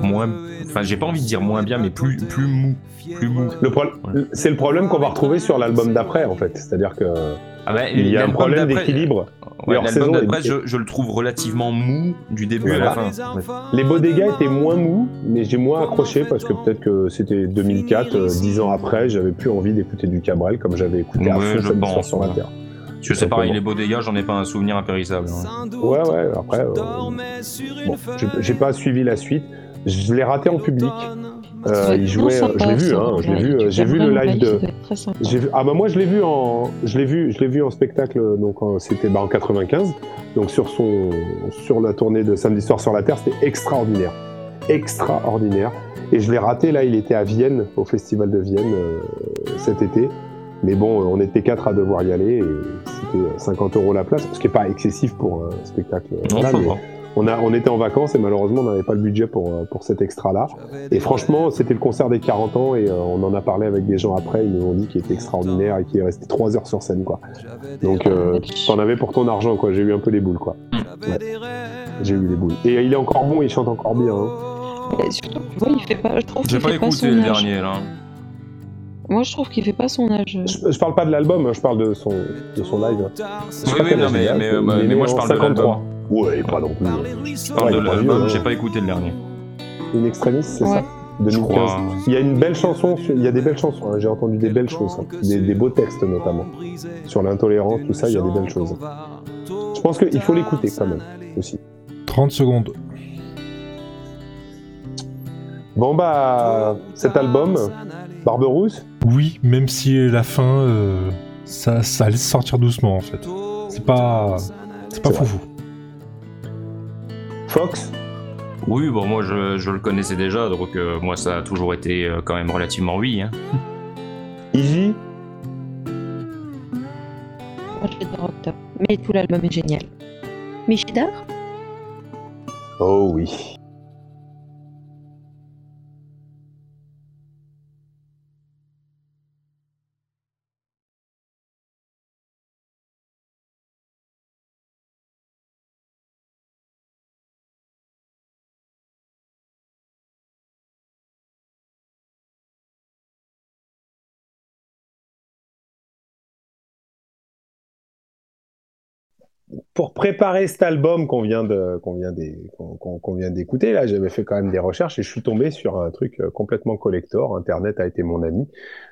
[SPEAKER 3] moins, enfin, j'ai pas envie de dire moins bien, mais plus, plus mou, plus mou.
[SPEAKER 1] le pro- C'est le problème qu'on va retrouver sur l'album d'après, en fait. C'est-à-dire que
[SPEAKER 3] Ah bah,
[SPEAKER 1] il y a un problème d'équilibre.
[SPEAKER 3] Ouais,
[SPEAKER 1] Et hors
[SPEAKER 3] l'album d'après, je, je le trouve relativement mou du début à
[SPEAKER 1] Voilà.
[SPEAKER 3] la fin. Ouais.
[SPEAKER 1] Les Bodega étaient moins mous, mais j'ai moins accroché parce que peut-être que c'était 2004, euh, dix ans après, j'avais plus envie d'écouter du Cabrel comme j'avais écouté à
[SPEAKER 3] Ouais,
[SPEAKER 1] fond
[SPEAKER 3] je pense,
[SPEAKER 1] sur la
[SPEAKER 3] ouais.
[SPEAKER 1] Terre.
[SPEAKER 3] Parce que c'est pareil, les beaux dégâts, j'en ai pas un souvenir impérissable. hein.
[SPEAKER 1] Ouais, ouais, après, euh, bon, j'ai pas suivi la suite. Je l'ai raté en public. Euh, il jouait, je l'ai vu, hein, je l'ai vu, euh, j'ai vu le live de. Vu- ah bah moi je l'ai vu en, je l'ai vu, je l'ai vu en spectacle donc en- c'était bah, en 95, donc sur son, sur la tournée de Samedi soir sur la Terre, c'était extraordinaire, extraordinaire. Et je l'ai raté là, il était à Vienne au festival de Vienne euh, cet été. Mais bon, on était quatre à devoir y aller et c'était 50 euros la place, ce qui est pas excessif pour un spectacle.
[SPEAKER 3] Non,
[SPEAKER 1] mais
[SPEAKER 3] va.
[SPEAKER 1] On, a, on était en vacances et malheureusement on n'avait pas le budget pour, euh, pour cet extra-là. Et franchement, c'était le concert des 40 ans et euh, on en a parlé avec des gens après. Ils nous ont dit qu'il était extraordinaire et qu'il est resté 3 heures sur scène, quoi. Donc, euh, t'en avais pour ton argent, quoi. J'ai eu un peu les boules, quoi. Ouais. J'ai eu les boules. Et il est encore bon, il chante encore bien. hein.
[SPEAKER 5] Surtout, il fait pas. Je trouve
[SPEAKER 3] J'ai
[SPEAKER 5] qu'il
[SPEAKER 3] pas
[SPEAKER 5] fait pas
[SPEAKER 3] écouté
[SPEAKER 5] son
[SPEAKER 3] le
[SPEAKER 5] âge.
[SPEAKER 3] dernier là.
[SPEAKER 5] Moi, je trouve qu'il fait pas son âge.
[SPEAKER 1] Je, je parle pas de l'album, hein, je parle de son, de son live. Sais
[SPEAKER 3] Oui,
[SPEAKER 1] pas
[SPEAKER 3] non, mais, moi je parle de
[SPEAKER 1] 53.
[SPEAKER 3] l'album.
[SPEAKER 1] Ouais, pas non plus.
[SPEAKER 3] Je parle de l'album, j'ai
[SPEAKER 1] hein.
[SPEAKER 3] pas écouté le dernier.
[SPEAKER 1] In Extremis, c'est
[SPEAKER 5] Ouais.
[SPEAKER 1] ça 2015.
[SPEAKER 3] crois.
[SPEAKER 1] Il y a une belle chanson, sur- il y a des belles chansons, hein, j'ai entendu des belles choses, hein. des, des beaux textes notamment. Sur l'intolérance, tout ça, il y a des belles choses. Je pense qu'il faut l'écouter quand même, aussi.
[SPEAKER 2] 30 secondes.
[SPEAKER 1] Bon bah, cet album, Barberousse,
[SPEAKER 2] Oui, même si la fin, euh, ça, ça laisse sortir doucement en fait. C'est pas, c'est pas foufou.
[SPEAKER 1] Fox,
[SPEAKER 3] Oui, bon, moi je, je le connaissais déjà, donc euh, moi ça a toujours été euh, quand même relativement oui. Hein. (laughs)
[SPEAKER 1] Easy,
[SPEAKER 5] Moi, je vais dire Octobre. Mais tout l'album est génial. Michidar?
[SPEAKER 1] Oh oui. Pour préparer cet album qu'on vient d'écouter là, j'avais fait quand même des recherches et je suis tombé sur un truc euh, complètement collector. Internet a été mon ami.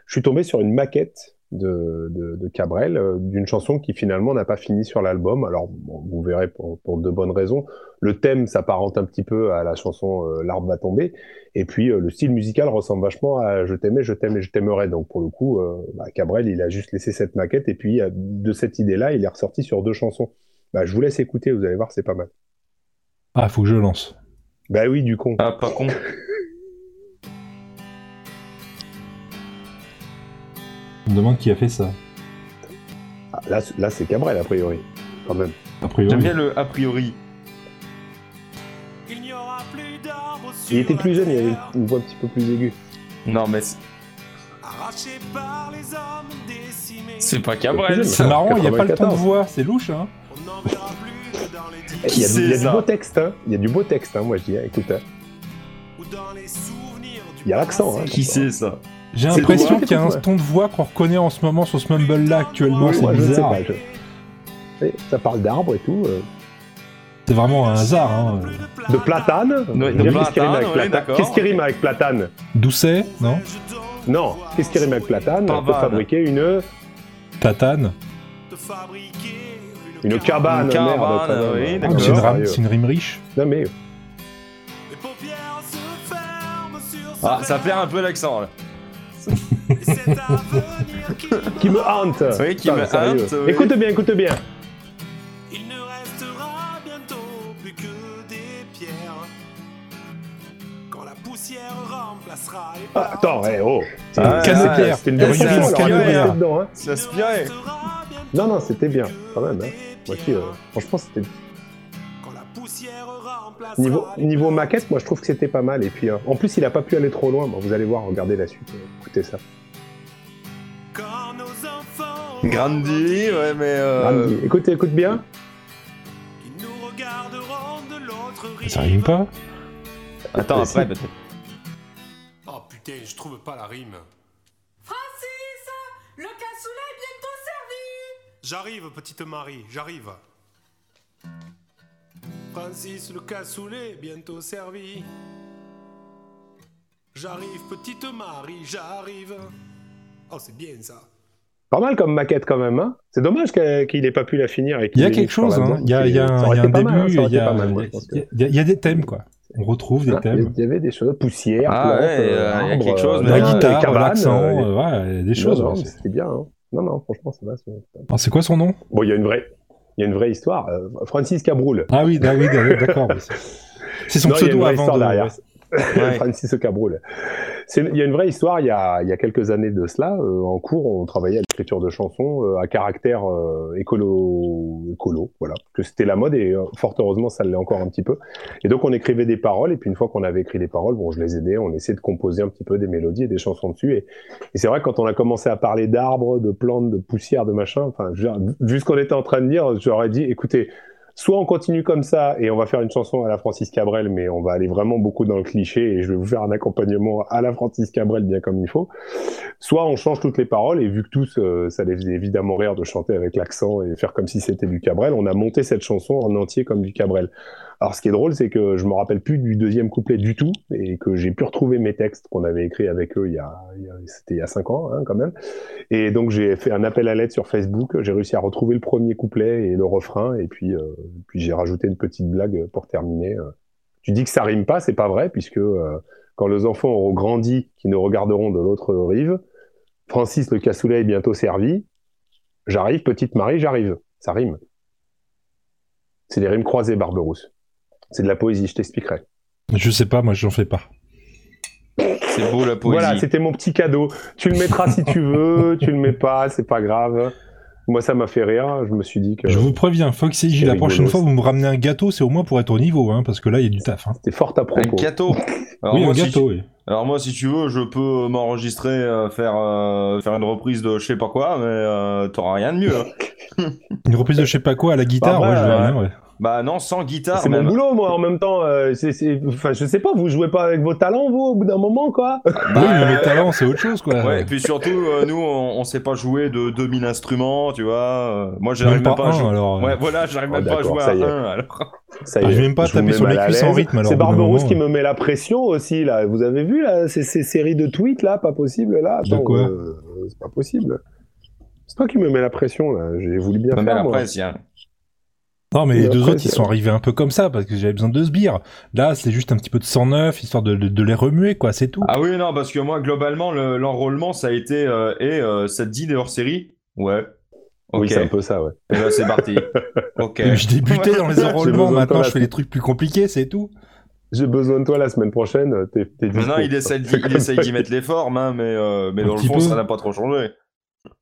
[SPEAKER 1] Je suis tombé sur une maquette de, Cabrel euh, d'une chanson qui finalement n'a pas fini sur l'album. Alors vous verrez pour, de bonnes raisons. Le thème s'apparente un petit peu à la chanson euh, L'arbre va tomber et puis le style musical ressemble vachement à Je t'aimais, je t'aimais, je t'aimerais. Donc pour le coup, bah, Cabrel il a juste laissé cette maquette et puis de cette idée-là, il est ressorti sur deux chansons. Bah, je vous laisse écouter, vous allez voir, c'est pas mal.
[SPEAKER 2] Ah, faut que je lance.
[SPEAKER 1] Bah oui, du con.
[SPEAKER 3] Ah, pas con. (laughs)
[SPEAKER 2] On me demande qui a fait ça.
[SPEAKER 1] Ah, là, là c'est Cabrel, a priori, quand même.
[SPEAKER 2] A priori.
[SPEAKER 3] J'aime bien le a priori.
[SPEAKER 4] Il n'y aura plus
[SPEAKER 1] Il était plus jeune, il avait une voix un petit peu plus aiguë.
[SPEAKER 3] Non, mais c'est-
[SPEAKER 4] arrachés par les hommes décimés.
[SPEAKER 3] c'est pas Cabrel
[SPEAKER 2] C'est marrant, il n'y a pas le ton de
[SPEAKER 1] 94.
[SPEAKER 2] voix, c'est louche, hein.
[SPEAKER 1] Il y a, il y a du beau texte, hein. Il y a du beau texte, hein, moi je dis. hein, Écoute, hein. Il y a l'accent, hein.
[SPEAKER 3] Qui c'est ça
[SPEAKER 2] J'ai l'impression qu'il y a un ton de voix qu'on reconnaît en ce moment sur ce mumble-là actuellement, c'est
[SPEAKER 1] Moi, je sais
[SPEAKER 2] bizarre.
[SPEAKER 1] pas. je- Eh, Ça parle d'arbres et tout. euh,
[SPEAKER 2] C'est vraiment un hasard, hein.
[SPEAKER 1] De platane.
[SPEAKER 3] Ouais, de
[SPEAKER 1] Qu'est-ce qui rime
[SPEAKER 3] platane,
[SPEAKER 1] avec
[SPEAKER 3] ouais,
[SPEAKER 1] platane
[SPEAKER 3] d'accord.
[SPEAKER 1] Qu'est-ce qui rime avec platane
[SPEAKER 2] Doucet, non
[SPEAKER 1] Non. Qu'est-ce qui rime avec platane On peut fabriquer une,
[SPEAKER 2] Tatane.
[SPEAKER 1] Une cabane.
[SPEAKER 3] Une
[SPEAKER 1] merde,
[SPEAKER 3] cabane,
[SPEAKER 1] quand même.
[SPEAKER 3] oui, d'accord.
[SPEAKER 2] c'est une, rame- c'est une rime riche.
[SPEAKER 1] Non mais
[SPEAKER 4] Les paupières se ferment sur son
[SPEAKER 3] Ah, ça perd un peu l'accent là.
[SPEAKER 4] qui (laughs)
[SPEAKER 1] qui me hante.
[SPEAKER 3] Oui, qui
[SPEAKER 1] Putain,
[SPEAKER 3] me
[SPEAKER 1] sérieux.
[SPEAKER 3] hante, oui.
[SPEAKER 1] Écoute bien, écoute bien.
[SPEAKER 4] Il ne restera bientôt plus que des pierres. Quand la poussière remplacera les
[SPEAKER 1] Ah, attends, eh, oh. C'est
[SPEAKER 3] Ah,
[SPEAKER 1] c'est-
[SPEAKER 2] bière.
[SPEAKER 1] C'était une
[SPEAKER 3] Eh, c'est
[SPEAKER 1] chanson,
[SPEAKER 3] un
[SPEAKER 1] alors,
[SPEAKER 3] canne de
[SPEAKER 1] on va
[SPEAKER 3] bière.
[SPEAKER 1] rester dedans, hein. Non, non, c'était bien, quand même. Hein. Moi aussi, euh, franchement, c'était
[SPEAKER 4] Quand la poussière remplacera
[SPEAKER 1] niveau niveau maquette. Moi, je trouve que c'était pas mal. Et puis, euh, en plus, il a pas pu aller trop loin. Bon, vous allez voir, regardez la suite. euh, écoutez ça.
[SPEAKER 3] Grandi, ouais, mais. euh,
[SPEAKER 1] Randy, Écoute, écoute bien.
[SPEAKER 4] Ils nous regarderont de l'autre rive.
[SPEAKER 2] Ça rime pas?
[SPEAKER 3] Attends, après, peut-être.
[SPEAKER 4] Oh putain, je trouve pas la rime. J'arrive, petite Marie, j'arrive. Francis le cassoulet, bientôt servi. J'arrive, petite Marie, j'arrive. Oh, c'est bien ça.
[SPEAKER 1] Pas mal comme maquette quand même. Hein. C'est dommage qu'il ait pas pu la finir. et qu'il
[SPEAKER 2] Il y a quelque chose, hein. il y a, il y a un,
[SPEAKER 1] hein,
[SPEAKER 2] début, il y, a,
[SPEAKER 1] mal, moi,
[SPEAKER 2] il y a- il y a des thèmes, quoi. On retrouve des
[SPEAKER 1] Ah,
[SPEAKER 2] thèmes.
[SPEAKER 1] il y avait des choses, poussière,
[SPEAKER 2] Ah
[SPEAKER 1] plantes,
[SPEAKER 3] ouais,
[SPEAKER 1] euh,
[SPEAKER 3] il y a quelque chose,
[SPEAKER 1] euh,
[SPEAKER 2] La guitare, l'accent,
[SPEAKER 1] euh,
[SPEAKER 2] ouais, il y a des choses.
[SPEAKER 1] C'était bien. Hein. Non, non, franchement, ça va. c'est-
[SPEAKER 2] quoi son nom?
[SPEAKER 1] Bon, il y a une vraie, il y a une vraie histoire. Euh, Francis Cabroul.
[SPEAKER 2] Ah oui, ah oui, d'accord. c'est- son
[SPEAKER 1] Non,
[SPEAKER 2] pseudo avant
[SPEAKER 1] histoire
[SPEAKER 2] de...
[SPEAKER 1] derrière. (laughs) Francis Cabroul. C'est- Il y a une vraie histoire. Il y a, il y a quelques années de cela, euh, en cours, on travaillait à l'écriture de chansons euh, à caractère euh, écolo, écolo, voilà. Que c'était la mode et euh, fort heureusement, ça l'est encore un petit peu. Et donc, on écrivait des paroles. Et puis, une fois qu'on avait écrit les paroles, bon, je les aidais. On essayait de composer un petit peu des mélodies et des chansons dessus. Et, et c'est vrai quand on a commencé à parler d'arbres, de plantes, de poussière, de machin, enfin, vu ce qu'on était en train de dire, j'aurais dit, écoutez. Soit on continue comme ça et on va faire une chanson à la Francis Cabrel, mais on va aller vraiment beaucoup dans le cliché et je vais vous faire un accompagnement à la Francis Cabrel bien comme il faut. Soit on change toutes les paroles et vu que tous, euh, ça les faisait évidemment rire de chanter avec l'accent et faire comme si c'était du Cabrel, on a monté cette chanson en entier comme du Cabrel. Alors ce qui est drôle, c'est que je me rappelle plus du deuxième couplet du tout et que j'ai pu retrouver mes textes qu'on avait écrits avec eux il y a, c'était il y a cinq ans hein, quand même. Et donc j'ai fait un appel à l'aide sur Facebook. J'ai réussi à retrouver le premier couplet et le refrain et puis euh, puis j'ai rajouté une petite blague pour terminer. euh. Tu dis que ça rime pas, c'est pas vrai puisque euh, quand les enfants auront grandi, qui nous regarderont de l'autre rive, Francis le cassoulet est bientôt servi. J'arrive, petite Marie, j'arrive. Ça rime. C'est des rimes croisées, Barberousse. C'est de la poésie, je t'expliquerai.
[SPEAKER 2] Je sais pas, moi j'en fais pas.
[SPEAKER 3] C'est beau la poésie.
[SPEAKER 1] Voilà, c'était mon petit cadeau. Tu le mettras si tu veux, (laughs) tu le mets pas, c'est pas grave. Moi, ça m'a fait rire. Je me suis dit que
[SPEAKER 2] Je vous préviens, Fox et J, la prochaine fois vous me ramenez un gâteau, c'est au moins pour être au niveau, hein, parce que là il y a du taf. Hein.
[SPEAKER 1] c'était fort à
[SPEAKER 3] un
[SPEAKER 1] propos.
[SPEAKER 3] gâteau. Alors
[SPEAKER 2] oui,
[SPEAKER 3] moi,
[SPEAKER 2] un
[SPEAKER 3] si
[SPEAKER 2] gâteau,
[SPEAKER 3] tu-
[SPEAKER 2] oui.
[SPEAKER 3] Alors moi, si tu veux, je peux m'enregistrer, euh, faire euh, faire une reprise de je sais pas quoi, mais euh, t'auras rien de mieux. hein.
[SPEAKER 2] Une reprise de je sais pas quoi à la guitare,
[SPEAKER 1] Bah,
[SPEAKER 2] ouais, je
[SPEAKER 1] ouais,
[SPEAKER 2] veux
[SPEAKER 3] ouais.
[SPEAKER 2] ouais.
[SPEAKER 3] Bah non, sans guitare
[SPEAKER 1] C'est mon boulot, moi, en même temps. euh, c'est- c'est- Enfin, je sais pas, vous jouez pas avec vos talents, vous, au bout d'un moment, quoi (laughs)
[SPEAKER 2] oui, mais
[SPEAKER 3] euh,
[SPEAKER 2] mes talents, c'est autre chose, quoi.
[SPEAKER 3] Ouais, et puis surtout, euh, nous, on, on sait pas jouer de 2000 instruments, tu vois. euh, moi, j'arrive
[SPEAKER 2] Même
[SPEAKER 3] même
[SPEAKER 2] pas
[SPEAKER 3] pas, à jouer.
[SPEAKER 2] alors. euh.
[SPEAKER 3] Ouais, voilà, j'arrive
[SPEAKER 1] Oh,
[SPEAKER 3] même pas à
[SPEAKER 1] d'accord,
[SPEAKER 3] jouer
[SPEAKER 1] ça
[SPEAKER 3] à
[SPEAKER 1] y est.
[SPEAKER 3] un. Alors.
[SPEAKER 1] Ça
[SPEAKER 2] Ah, je vais même pas
[SPEAKER 1] je
[SPEAKER 2] taper sur les cuisses en rythme, alors,
[SPEAKER 1] C'est Barberousse qui me met la pression aussi, là. Vous avez vu, là, ces, ces séries de tweets, là, pas possible, là
[SPEAKER 2] De
[SPEAKER 1] Attends,
[SPEAKER 2] quoi
[SPEAKER 1] euh, C'est pas possible. C'est toi qui me mets la pression, là. J'ai voulu bien faire, moi.
[SPEAKER 3] après, si, hein.
[SPEAKER 2] Non, mais
[SPEAKER 1] Et
[SPEAKER 2] les deux
[SPEAKER 1] après,
[SPEAKER 2] autres, ils sont arrivés un peu comme ça, parce que j'avais besoin de sbires. Là, c'est juste un petit peu de 109, histoire de, de, de les remuer, quoi, c'est tout.
[SPEAKER 3] Ah oui, non, parce que moi, globalement, le- l'enrôlement, ça a été. Euh, et euh, ça te dit des hors-série Ouais.
[SPEAKER 1] Oui, c'est un peu ça, ouais.
[SPEAKER 3] Et ben, c'est parti. (laughs) ok.
[SPEAKER 2] Je débutais dans les enrôlements, maintenant je fais des trucs plus compliqués, c'est tout.
[SPEAKER 1] J'ai besoin de toi la semaine prochaine. Dispo.
[SPEAKER 3] Maintenant, il essaye (laughs) d'y mettre les formes, hein, mais, euh, mais dans le fond,
[SPEAKER 2] peu.
[SPEAKER 3] ça n'a pas trop changé.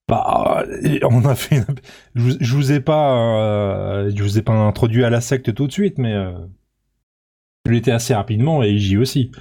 [SPEAKER 2] Bah, et on a fait. une- Je, vous- je vous ai pas, euh, je vous ai pas introduit à la secte tout de suite, mais euh, je l'étais assez rapidement et j'y aussi.